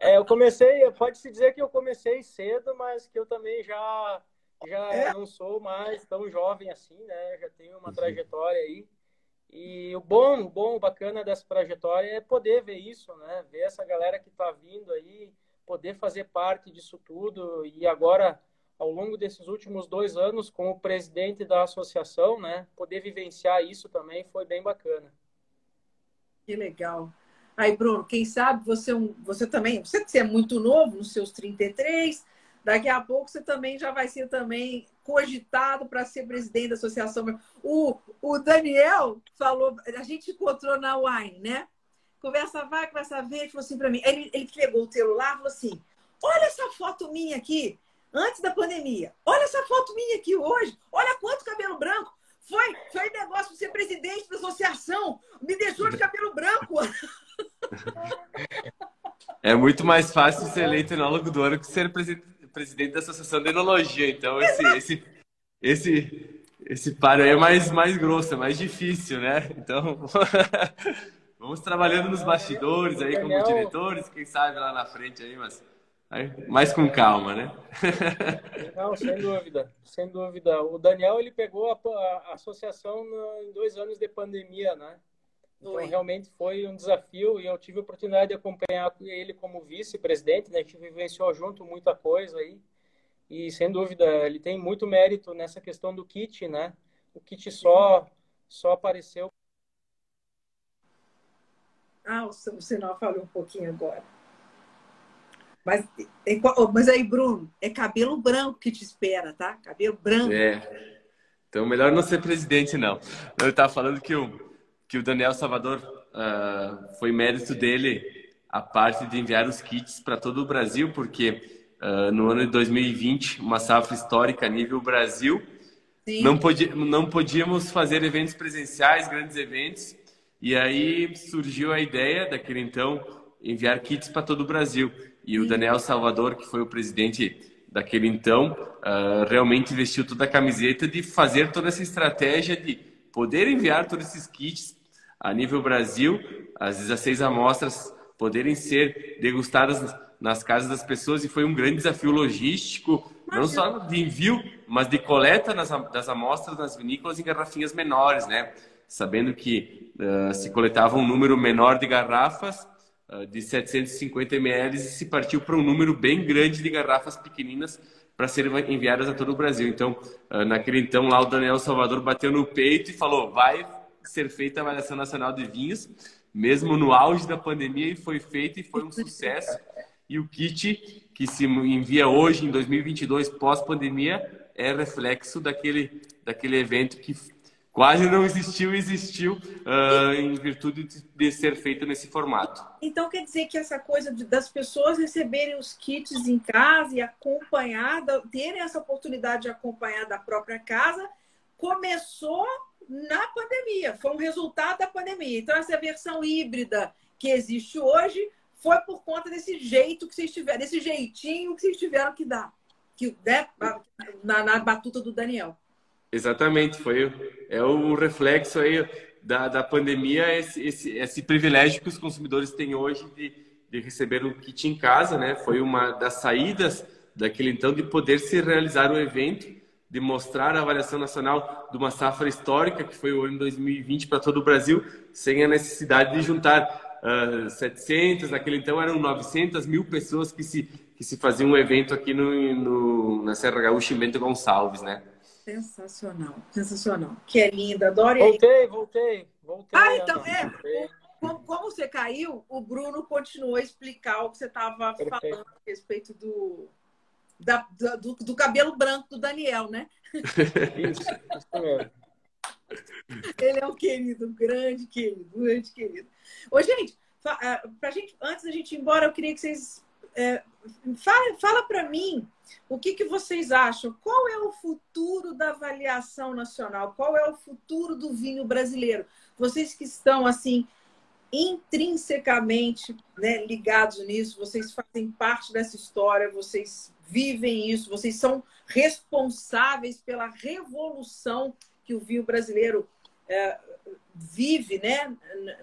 É, eu comecei, pode-se dizer que eu comecei cedo, mas que eu também já, já é. não sou mais tão jovem assim, né? Já tenho uma uhum. trajetória aí. E o bom, o bom, o bacana dessa trajetória é poder ver isso, né? Ver essa galera que está vindo aí, poder fazer parte disso tudo. E agora, ao longo desses últimos dois anos, como presidente da associação, né? Poder vivenciar isso também foi bem bacana. Que legal. Aí, Bruno, quem sabe você, é você também, você, você é muito novo, nos seus 33, daqui a pouco você também já vai ser também cogitado para ser presidente da associação. O, o Daniel falou, a gente encontrou na Wine, né? Conversa vai, conversa vem, falou assim para mim. Ele, ele pegou o celular e falou assim: Olha essa foto minha aqui, antes da pandemia. Olha essa foto minha aqui hoje. Olha quanto cabelo branco. Foi, foi negócio de ser presidente da associação. Me deixou de cabelo branco. É muito mais fácil ser eleito enólogo do ano que ser presidente da Associação de Enologia. Então, esse, esse, esse, esse paro aí é mais, mais grosso, é mais difícil, né? Então, vamos trabalhando nos bastidores aí como diretores, quem sabe lá na frente aí, mas mais com calma, né? Não, sem dúvida, sem dúvida. O Daniel ele pegou a, a associação no, em dois anos de pandemia, né? Então, realmente foi um desafio e eu tive a oportunidade de acompanhar ele como vice-presidente, né? A gente vivenciou junto muita coisa aí. E, sem dúvida, ele tem muito mérito nessa questão do kit, né? O kit só, só apareceu. Ah, o sinal falou um pouquinho agora. Mas, mas aí, Bruno, é cabelo branco que te espera, tá? Cabelo branco. É. Então, melhor não ser presidente, não. Eu estava falando que o, que o Daniel Salvador uh, foi mérito dele a parte de enviar os kits para todo o Brasil, porque uh, no ano de 2020, uma safra histórica a nível Brasil, não, podia, não podíamos fazer eventos presenciais, grandes eventos, e aí surgiu a ideia, daquele então, enviar kits para todo o Brasil. E o Daniel Salvador, que foi o presidente daquele então, uh, realmente investiu toda a camiseta de fazer toda essa estratégia de poder enviar todos esses kits a nível Brasil, as 16 amostras poderem ser degustadas nas casas das pessoas e foi um grande desafio logístico, não só de envio, mas de coleta nas, das amostras nas vinícolas em garrafinhas menores, né? Sabendo que uh, se coletava um número menor de garrafas, uh, de 750 ml, e se partiu para um número bem grande de garrafas pequeninas para serem enviadas a todo o Brasil. Então, uh, naquele então, lá o Daniel Salvador bateu no peito e falou: vai ser feita a avaliação nacional de vinhos, mesmo no auge da pandemia, e foi feito e foi um sucesso. E o kit que se envia hoje, em 2022, pós-pandemia, é reflexo daquele, daquele evento que quase não existiu existiu uh, em virtude de, de, ser feito nesse formato. Então quer dizer que essa coisa de, das pessoas receberem os kits em casa e acompanhar, terem essa oportunidade de acompanhar da própria casa, começou na pandemia, foi um resultado da pandemia. Então, essa versão híbrida que existe hoje foi por conta desse jeito que vocês tiveram, desse jeitinho que vocês tiveram que dar, que, né, na, na batuta do Daniel. Exatamente, foi é o reflexo aí da, da pandemia, esse, esse, esse privilégio que os consumidores têm hoje de, de receber o kit em casa, né? Foi uma das saídas daquele então de poder se realizar o evento de mostrar a avaliação nacional de uma safra histórica, que foi o ano 2020 para todo o Brasil, sem a necessidade de juntar uh, ah, 700, naquele então eram 900 mil pessoas que se, que se faziam um evento aqui no, no, na Serra Gaúcha em Bento Gonçalves, né? Sensacional, sensacional. Que é linda, adoro. Voltei, voltei, voltei. Ah, então, é. Como, como, você caiu, o Bruno continuou a explicar o que você estava falando a respeito do, da, do, do, cabelo branco do Daniel, né? Isso. Ele é um querido, um grande querido, um grande querido. Ô, gente, é, pra gente, antes da gente ir embora, eu queria que vocês é, fala, fala para mim o que, que vocês acham. Qual é o futuro da avaliação nacional? Qual é o futuro do vinho brasileiro? Vocês que estão assim intrinsecamente né, ligados nisso, vocês fazem parte dessa história, vocês vivem isso, vocês são responsáveis pela revolução que o vinho brasileiro é, vive né,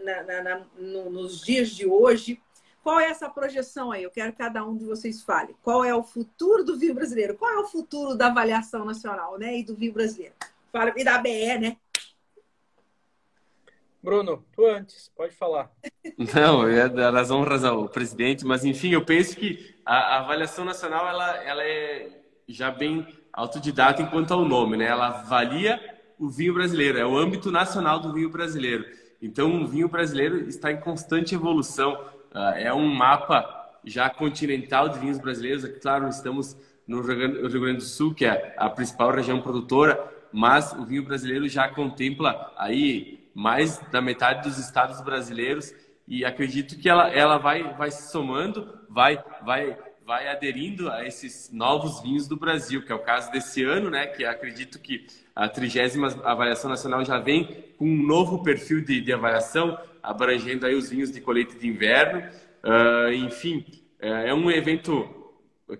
na, na, na, nos dias de hoje. Qual é essa projeção aí? Eu quero que cada um de vocês fale. Qual é o futuro do vinho brasileiro? Qual é o futuro da avaliação nacional né, e do vinho brasileiro? Fala, e da BE, né? Bruno, tu antes, pode falar. Não, eu ia dar as honras ao presidente, mas enfim, eu penso que a, a, avaliação nacional ela, ela é já bem autodidata enquanto ao nome, né? Ela avalia o vinho brasileiro, é o âmbito nacional do vinho brasileiro. Então, o vinho brasileiro está em constante evolução. Uh, é um mapa já continental de vinhos brasileiros. É claro, estamos no Rio Grande do Sul, que é a principal região produtora, mas o vinho brasileiro já contempla aí mais da metade dos estados brasileiros e acredito que ela, ela vai, vai se somando, vai, vai, vai aderindo a esses novos vinhos do Brasil, que é o caso desse ano, né? Que acredito que a trigésima avaliação nacional já vem com um novo perfil de, de avaliação, abrangendo aí os vinhos de colheita de inverno. Uh, enfim, é um evento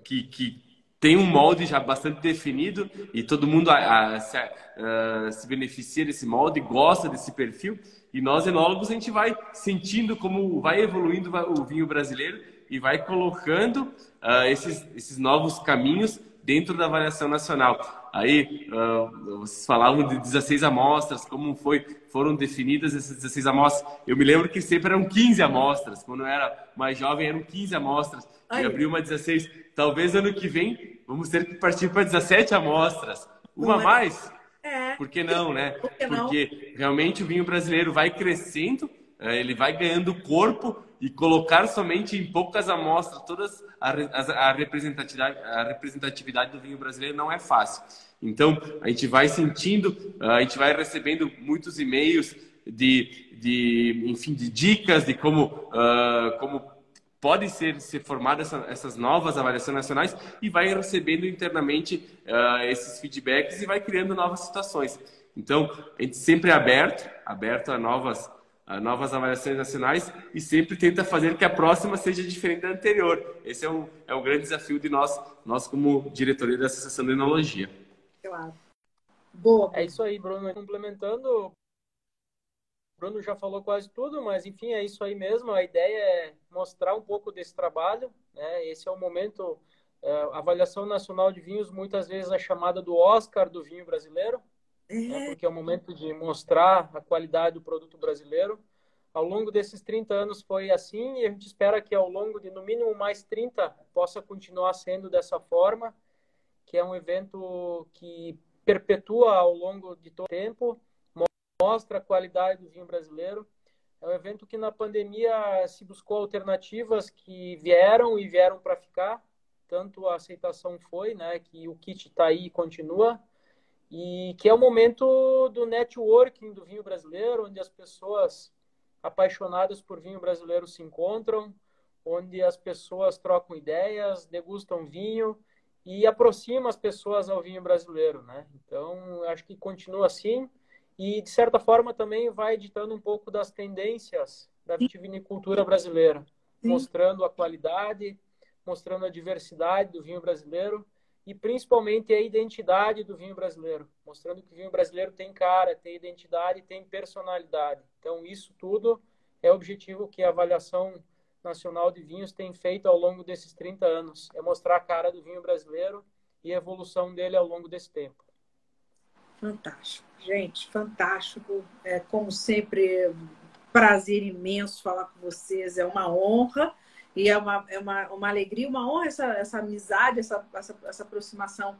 que, que tem um molde já bastante definido e todo mundo a, a, se, a, se, beneficia desse molde, gosta desse perfil. E nós, enólogos, a gente vai sentindo como vai evoluindo o vinho brasileiro e vai colocando uh, esses, esses novos caminhos dentro da avaliação nacional. Aí, uh, vocês falavam de 16 amostras, como foi foram definidas essas 16 amostras. Eu me lembro que sempre eram 15 amostras. Quando eu era mais jovem, eram 15 amostras. E abriu uma 16. Talvez ano que vem vamos ter que partir para 17 amostras. Uma a é? mais? É. Por que não, né? Por que não? Porque realmente o vinho brasileiro vai crescendo, é, ele vai ganhando corpo e colocar somente em poucas amostras todas a, a, representatividade, a representatividade do vinho brasileiro não é fácil. Então, a gente vai sentindo, a gente vai recebendo muitos e-mails de, de, enfim, de dicas de como, uh, como pode ser, ser formadas essa, essas novas avaliações nacionais e vai recebendo internamente uh, esses feedbacks e vai criando novas situações. Então, a gente sempre é aberto, aberto a novas novas avaliações nacionais e sempre tenta fazer que a próxima seja diferente da anterior. Esse é um, é um grande desafio de nós, nós como diretoria da Associação de Enologia. Claro. Boa. É isso aí, Bruno. Complementando, o Bruno já falou quase tudo, mas enfim, é isso aí mesmo. A ideia é mostrar um pouco desse trabalho. Né? Esse é o momento. É, a avaliação nacional de vinhos muitas vezes é chamada do Oscar do vinho brasileiro né, porque é o momento de mostrar a qualidade do produto brasileiro. Ao longo desses 30 anos foi assim e a gente espera que ao longo de no mínimo mais 30 possa continuar sendo dessa forma, que é um evento que perpetua ao longo de todo o tempo, mostra a qualidade do vinho brasileiro. É um evento que na pandemia se buscou alternativas que vieram e vieram para ficar. Tanto a aceitação foi, né, que o kit está aí e continua, e que é o momento do networking do vinho brasileiro, onde as pessoas apaixonadas por vinho brasileiro se encontram, onde as pessoas trocam ideias, degustam vinho e aproxima as pessoas ao vinho brasileiro, né? Então, acho que continua assim e de certa forma também vai editando um pouco das tendências da vitivinicultura brasileira, mostrando a qualidade, mostrando a diversidade do vinho brasileiro e principalmente a identidade do vinho brasileiro, mostrando que o vinho brasileiro tem cara, tem identidade, tem personalidade. Então, isso tudo é objetivo que a avaliação nacional de vinhos tem feito ao longo desses 30 anos, é mostrar a cara do vinho brasileiro e a evolução dele ao longo desse tempo. Fantástico, gente, fantástico. É, como sempre, prazer imenso falar com vocês, é uma honra. E é uma, é uma, uma alegria, uma honra essa, essa amizade, essa, essa, essa aproximação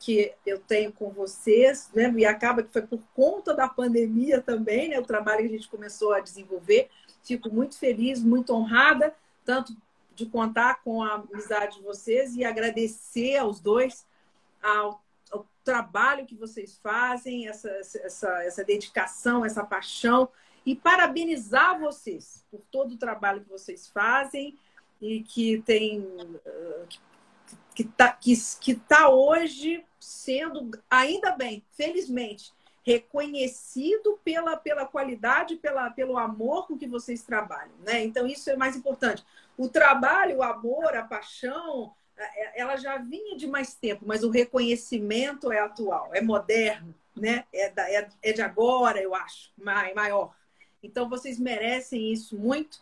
que eu tenho com vocês, né? E acaba que foi por conta da pandemia também, né? O trabalho que a gente começou a desenvolver. Fico muito feliz, muito honrada, tanto de contar com a amizade de vocês e agradecer aos dois ao, ao trabalho que vocês fazem, essa, essa, essa dedicação, essa paixão e parabenizar vocês por todo o trabalho que vocês fazem e que tem que está que, que tá hoje sendo ainda bem, felizmente, reconhecido pela, pela qualidade, pela, pelo amor com que vocês trabalham, né? Então isso é mais importante. O trabalho, o amor, a paixão, é, ela já vinha de mais tempo, mas o reconhecimento é atual, é moderno, né? É, da, é, é de agora, eu acho, maior. Então vocês merecem isso muito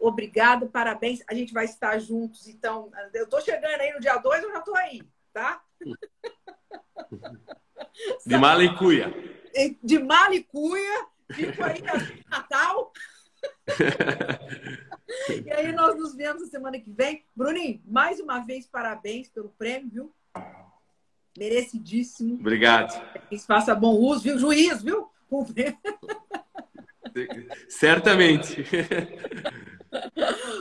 Obrigado, parabéns. A gente vai estar juntos. Então, eu estou chegando aí no dia 2, eu já estou aí, tá? De Malicuia. De Malicuia. Fico aí Natal. e aí nós nos vemos na semana que vem. Bruninho, mais uma vez, parabéns pelo prêmio, viu? Merecidíssimo. Obrigado. Que faça bom uso, viu? Juiz, viu? Certamente.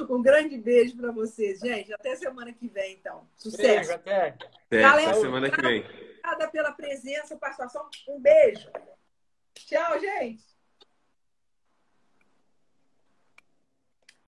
um grande beijo para vocês, gente. Até semana que vem, então. Sucesso. Beijo, até. até. Galera, semana que vem. Obrigada pela presença, participação. Um beijo. Tchau, gente.